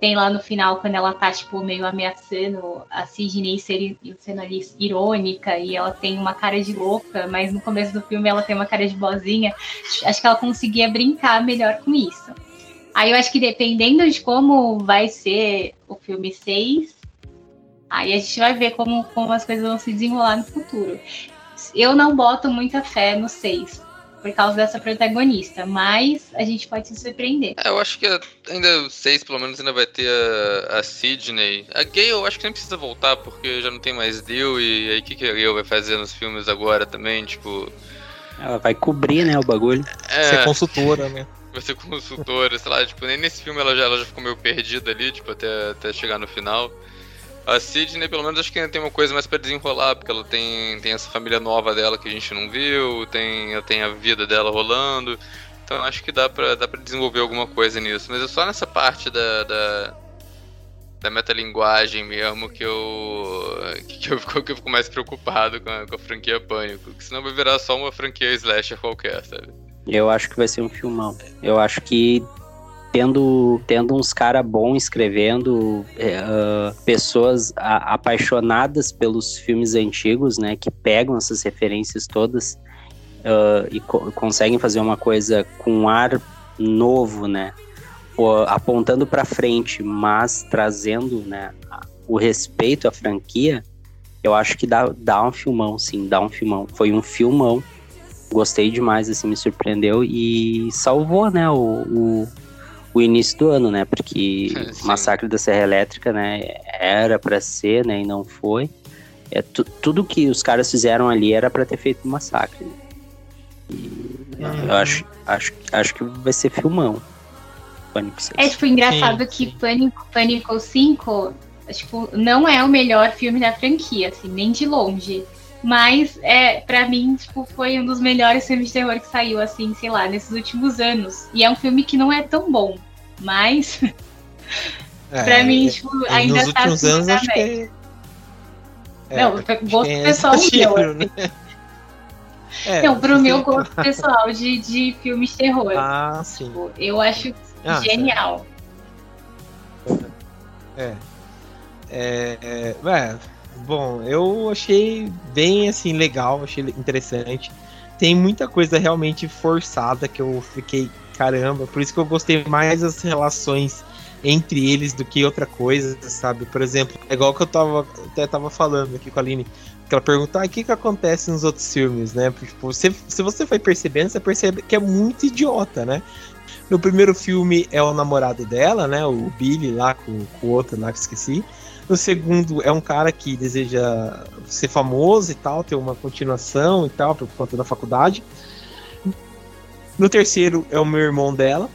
tem lá no final, quando ela tá, tipo, meio ameaçando a Sidney ser, sendo ali irônica e ela tem uma cara de louca, mas no começo do filme ela tem uma cara de boazinha. Acho que ela conseguia brincar melhor com isso. Aí eu acho que dependendo de como vai ser o filme 6, aí a gente vai ver como, como as coisas vão se desenrolar no futuro. Eu não boto muita fé no 6, por causa dessa protagonista, mas a gente pode se surpreender. É, eu acho que ainda seis, pelo menos, ainda vai ter a, a Sidney. A Gay eu acho que nem precisa voltar, porque já não tem mais Deal, e aí o que, que a Gale vai fazer nos filmes agora também, tipo... Ela vai cobrir, né, o bagulho. É... Ser consultora, né? Vai ser consultora, sei lá, tipo, nem nesse filme ela já, ela já ficou meio perdida ali, tipo, até, até chegar no final. A Sidney, pelo menos, acho que ainda tem uma coisa mais para desenrolar, porque ela tem, tem essa família nova dela que a gente não viu, tem, tem a vida dela rolando. Então acho que dá pra, dá pra desenvolver alguma coisa nisso. Mas é só nessa parte da, da, da metalinguagem mesmo que eu, que eu, que eu fico mais preocupado com a, com a franquia Pânico. Porque senão vai virar só uma franquia slasher qualquer, sabe? Eu acho que vai ser um filmão. Eu acho que tendo, tendo uns caras bons escrevendo, uh, pessoas a, apaixonadas pelos filmes antigos, né, que pegam essas referências todas uh, e co conseguem fazer uma coisa com um ar novo, né, apontando para frente, mas trazendo, né, o respeito à franquia, eu acho que dá, dá um filmão, sim, dá um filmão. Foi um filmão. Gostei demais, assim, me surpreendeu e salvou, né, o, o o início do ano, né? Porque o massacre da Serra Elétrica, né? Era para ser, né? E não foi. É tu, tudo que os caras fizeram ali era para ter feito um massacre. Né? uhum. Eu acho, acho, acho que vai ser filmão. Pânico 6. É tipo engraçado sim, que sim. Pânico, Pânico 5, tipo, não é o melhor filme da franquia, assim, nem de longe. Mas é, para mim, tipo, foi um dos melhores filmes de terror que saiu, assim, sei lá, nesses últimos anos. E é um filme que não é tão bom, mas é, pra mim, tipo, ainda nos tá últimos anos acho que é, Não, gosto é pessoal meu. Né? É, não, pro meu gosto pessoal de, de filmes de terror. Ah, sim. Tipo, eu acho ah, genial. É. É, é, é, Bom, eu achei bem assim legal, achei interessante. Tem muita coisa realmente forçada que eu fiquei caramba, por isso que eu gostei mais das relações entre eles do que outra coisa, sabe? Por exemplo, é igual que eu tava até tava falando aqui com a Aline, que ela perguntou, ah, o que que acontece nos outros filmes, né? Porque, tipo, você, se você foi percebendo, você percebe que é muito idiota, né? No primeiro filme é o namorado dela, né? O Billy lá com, com o outro lá que esqueci. No segundo, é um cara que deseja ser famoso e tal, ter uma continuação e tal, por conta da faculdade. No terceiro, é o meu irmão dela.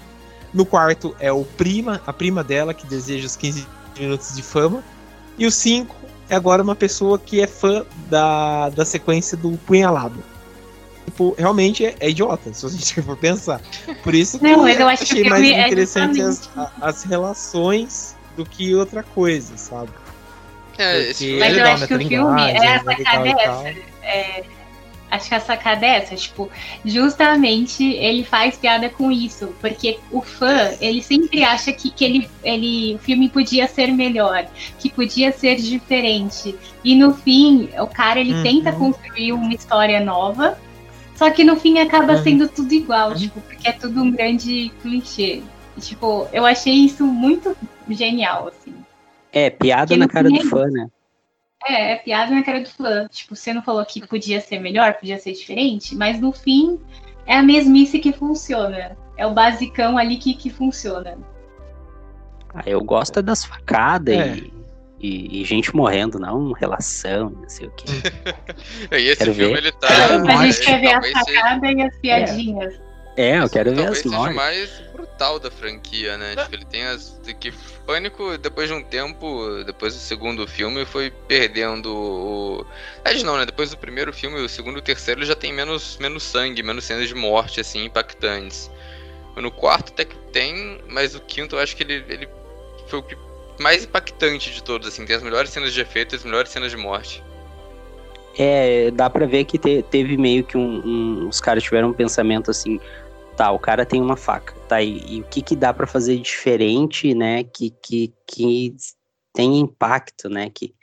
No quarto, é o prima, a prima dela, que deseja os 15 minutos de fama. E o cinco é agora uma pessoa que é fã da, da sequência do Punhalado. Tipo, realmente é, é idiota, se a gente for pensar. Por isso que Não, eu, eu achei mais é interessante as, as relações do que outra coisa, sabe? É, esse Mas eu acho que o filme é a sacada essa. É, acho que a sacada é essa, tipo, justamente ele faz piada com isso, porque o fã, ele sempre acha que, que ele, ele, o filme podia ser melhor, que podia ser diferente. E no fim, o cara, ele uhum. tenta construir uma história nova, só que no fim acaba uhum. sendo tudo igual, uhum. tipo, porque é tudo um grande clichê. Tipo, eu achei isso muito genial, assim. É, piada na cara do fã, né? É, é piada na cara do fã. Tipo, você não falou que podia ser melhor, podia ser diferente, mas no fim é a mesmice que funciona. É o basicão ali que, que funciona. Ah, eu gosto das facadas é. e, e, e, gente morrendo, não relação, não sei o quê. e esse Quero filme ver. ele tá. a gente quer ver as facadas e as piadinhas. É. É, eu quero ver Talvez as seja mortes. mais brutal da franquia, né? Tipo, ele tem as. Que Pânico, depois de um tempo, depois do segundo filme, foi perdendo o. É, não, né? Depois do primeiro filme, o segundo e o terceiro já tem menos, menos sangue, menos cenas de morte, assim, impactantes. No quarto até que tem, mas o quinto eu acho que ele, ele foi o mais impactante de todos, assim. Tem as melhores cenas de efeito e as melhores cenas de morte. É, dá pra ver que te, teve meio que um, um, Os caras tiveram um pensamento assim Tá, o cara tem uma faca. Tá, e, e o que que dá para fazer diferente, né? Que, que, que tem impacto, né? Que,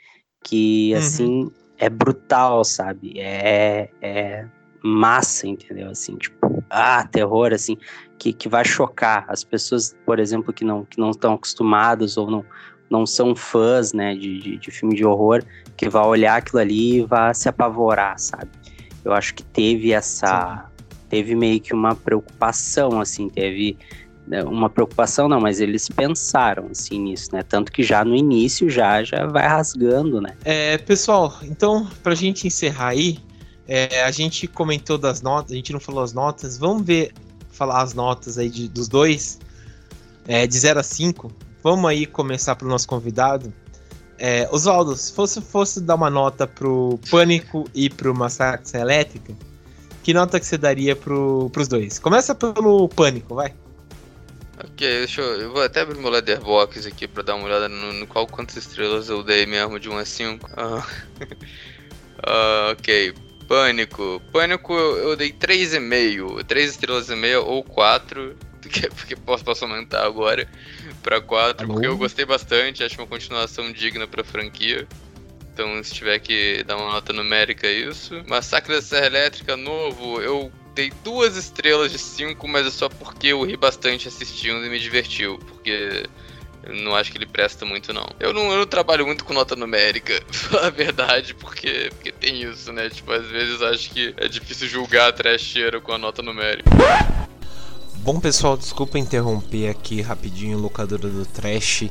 que uhum. assim, é brutal, sabe? É, é massa, entendeu? Assim, tipo, ah, terror, assim, que, que vai chocar as pessoas, por exemplo, que não que não estão acostumadas ou não, não são fãs, né, de, de, de filme de horror, que vai olhar aquilo ali e vai se apavorar, sabe? Eu acho que teve essa, Sim. Teve meio que uma preocupação, assim, teve né, uma preocupação não, mas eles pensaram assim nisso, né? Tanto que já no início já já vai rasgando, né? É, pessoal, então pra gente encerrar aí, é, a gente comentou das notas, a gente não falou as notas, vamos ver falar as notas aí de, dos dois, é, de 0 a 5. Vamos aí começar pro nosso convidado. É, Oswaldo, se fosse, fosse dar uma nota pro Pânico e pro Massacre Elétrica, que nota que você daria pro, pros dois? Começa pelo Pânico, vai. Ok, deixa eu. Eu vou até abrir meu Leatherbox aqui pra dar uma olhada no, no qual quantas estrelas eu dei mesmo de 1 a 5. Uh, uh, ok, Pânico. Pânico eu, eu dei 3,5. 3 estrelas e meia ou 4. Porque, posso, posso aumentar agora pra 4. Porque eu gostei bastante, acho uma continuação digna pra franquia. Então, se tiver que dar uma nota numérica, é isso. Massacre da Serra Elétrica novo, eu dei duas estrelas de 5, mas é só porque eu ri bastante assistindo e me divertiu. Porque não acho que ele presta muito, não. Eu não, eu não trabalho muito com nota numérica, a verdade, porque, porque tem isso, né? Tipo, às vezes acho que é difícil julgar a trecheira com a nota numérica. Bom, pessoal, desculpa interromper aqui rapidinho, locadora do Trash.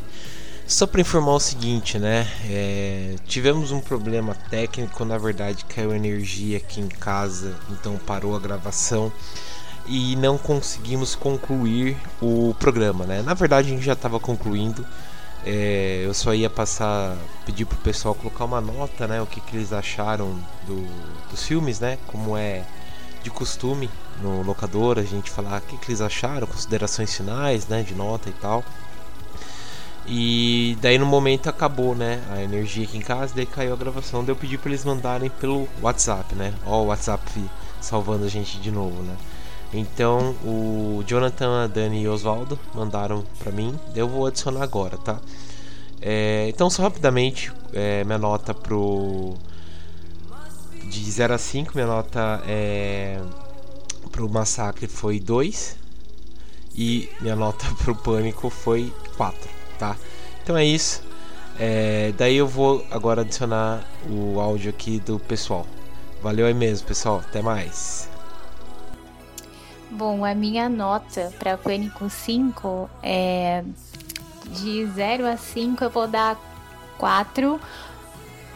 Só para informar o seguinte, né? É, tivemos um problema técnico, na verdade caiu energia aqui em casa, então parou a gravação e não conseguimos concluir o programa, né? Na verdade, a gente já estava concluindo. É, eu só ia passar, pedir pro pessoal colocar uma nota, né? O que, que eles acharam do, dos filmes, né? Como é de costume no locador, a gente falar o que, que eles acharam, considerações finais, né? De nota e tal. E daí no momento acabou, né? A energia aqui em casa, daí caiu a gravação. Daí eu pedi para eles mandarem pelo WhatsApp, né? Ó, o WhatsApp salvando a gente de novo, né? Então o Jonathan, a Dani e Oswaldo mandaram para mim. Eu vou adicionar agora, tá? É, então só rapidamente é, minha nota pro de 0 a 5, minha nota é pro massacre foi 2 e minha nota pro pânico foi 4, tá? Então é isso. É, daí eu vou agora adicionar o áudio aqui do pessoal. Valeu aí mesmo, pessoal. Até mais. Bom, a minha nota para Pânico 5 é de 0 a 5 eu vou dar 4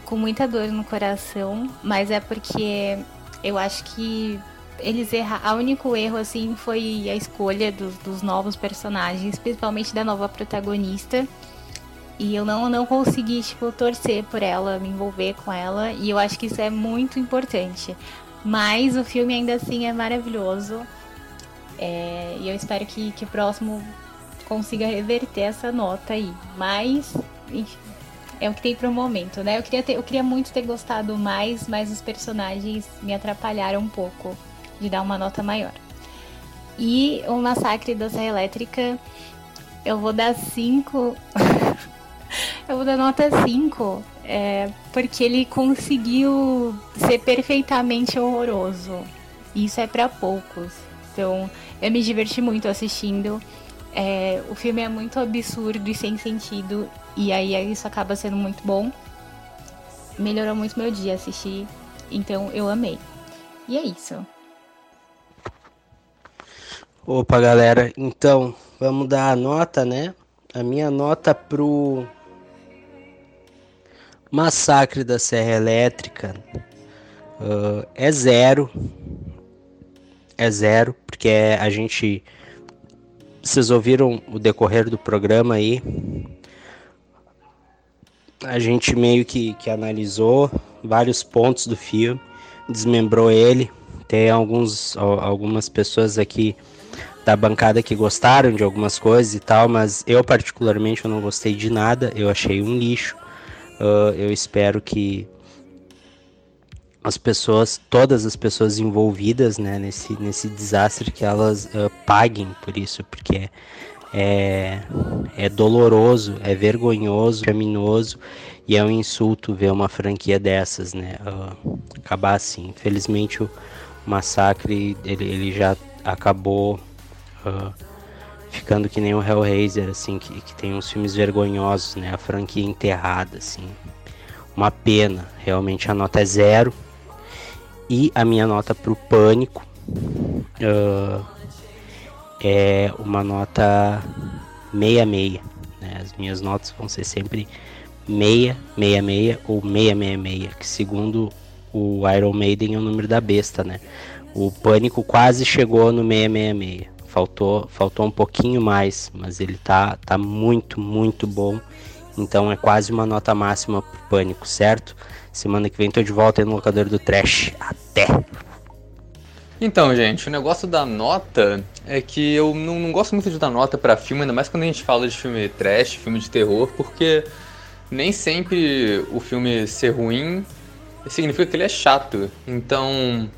com muita dor no coração, mas é porque eu acho que eles erraram. O único erro assim foi a escolha dos, dos novos personagens, principalmente da nova protagonista. E eu não, não consegui, tipo, torcer por ela, me envolver com ela. E eu acho que isso é muito importante. Mas o filme ainda assim é maravilhoso. É, e eu espero que, que o próximo consiga reverter essa nota aí. Mas, enfim, é o que tem pro momento, né? Eu queria, ter, eu queria muito ter gostado mais, mas os personagens me atrapalharam um pouco de dar uma nota maior. E o Massacre da Serra Elétrica, eu vou dar 5. eu vou dar nota 5. É, porque ele conseguiu ser perfeitamente horroroso. Isso é para poucos. Então, eu me diverti muito assistindo. É, o filme é muito absurdo e sem sentido, e aí isso acaba sendo muito bom. Melhorou muito meu dia assistir, então eu amei. E é isso. Opa, galera, então vamos dar a nota, né? A minha nota pro Massacre da Serra Elétrica uh, é zero é zero, porque a gente. Vocês ouviram o decorrer do programa aí. A gente meio que, que analisou vários pontos do filme, desmembrou ele. Tem alguns, algumas pessoas aqui da bancada que gostaram de algumas coisas e tal, mas eu particularmente eu não gostei de nada, eu achei um lixo. Uh, eu espero que as pessoas, todas as pessoas envolvidas né, nesse, nesse desastre, que elas uh, paguem por isso, porque é, é doloroso, é vergonhoso, criminoso e é um insulto ver uma franquia dessas, né, uh, acabar assim. Infelizmente o massacre ele, ele já acabou ficando que nem o Hellraiser, assim, que, que tem uns filmes vergonhosos, né, a franquia enterrada, assim. Uma pena, realmente a nota é zero. E a minha nota pro Pânico uh, é uma nota 66. Né? As minhas notas vão ser sempre 666 ou 666, que segundo o Iron Maiden é o número da besta, né? O Pânico quase chegou no 666. Faltou, faltou um pouquinho mais, mas ele tá, tá muito, muito bom. Então é quase uma nota máxima pro Pânico, certo? Semana que vem tô de volta aí no locador do Trash. Até! Então, gente, o negócio da nota é que eu não, não gosto muito de dar nota para filme, ainda mais quando a gente fala de filme trash, filme de terror, porque nem sempre o filme ser ruim significa que ele é chato. Então,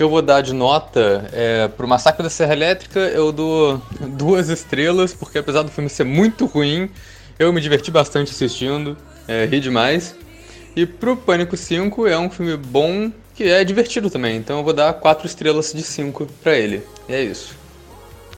que eu vou dar de nota é pro Massacre da Serra Elétrica eu dou duas estrelas, porque apesar do filme ser muito ruim, eu me diverti bastante assistindo, é, ri demais. E pro Pânico 5 é um filme bom que é divertido também, então eu vou dar 4 estrelas de 5 para ele. E é isso.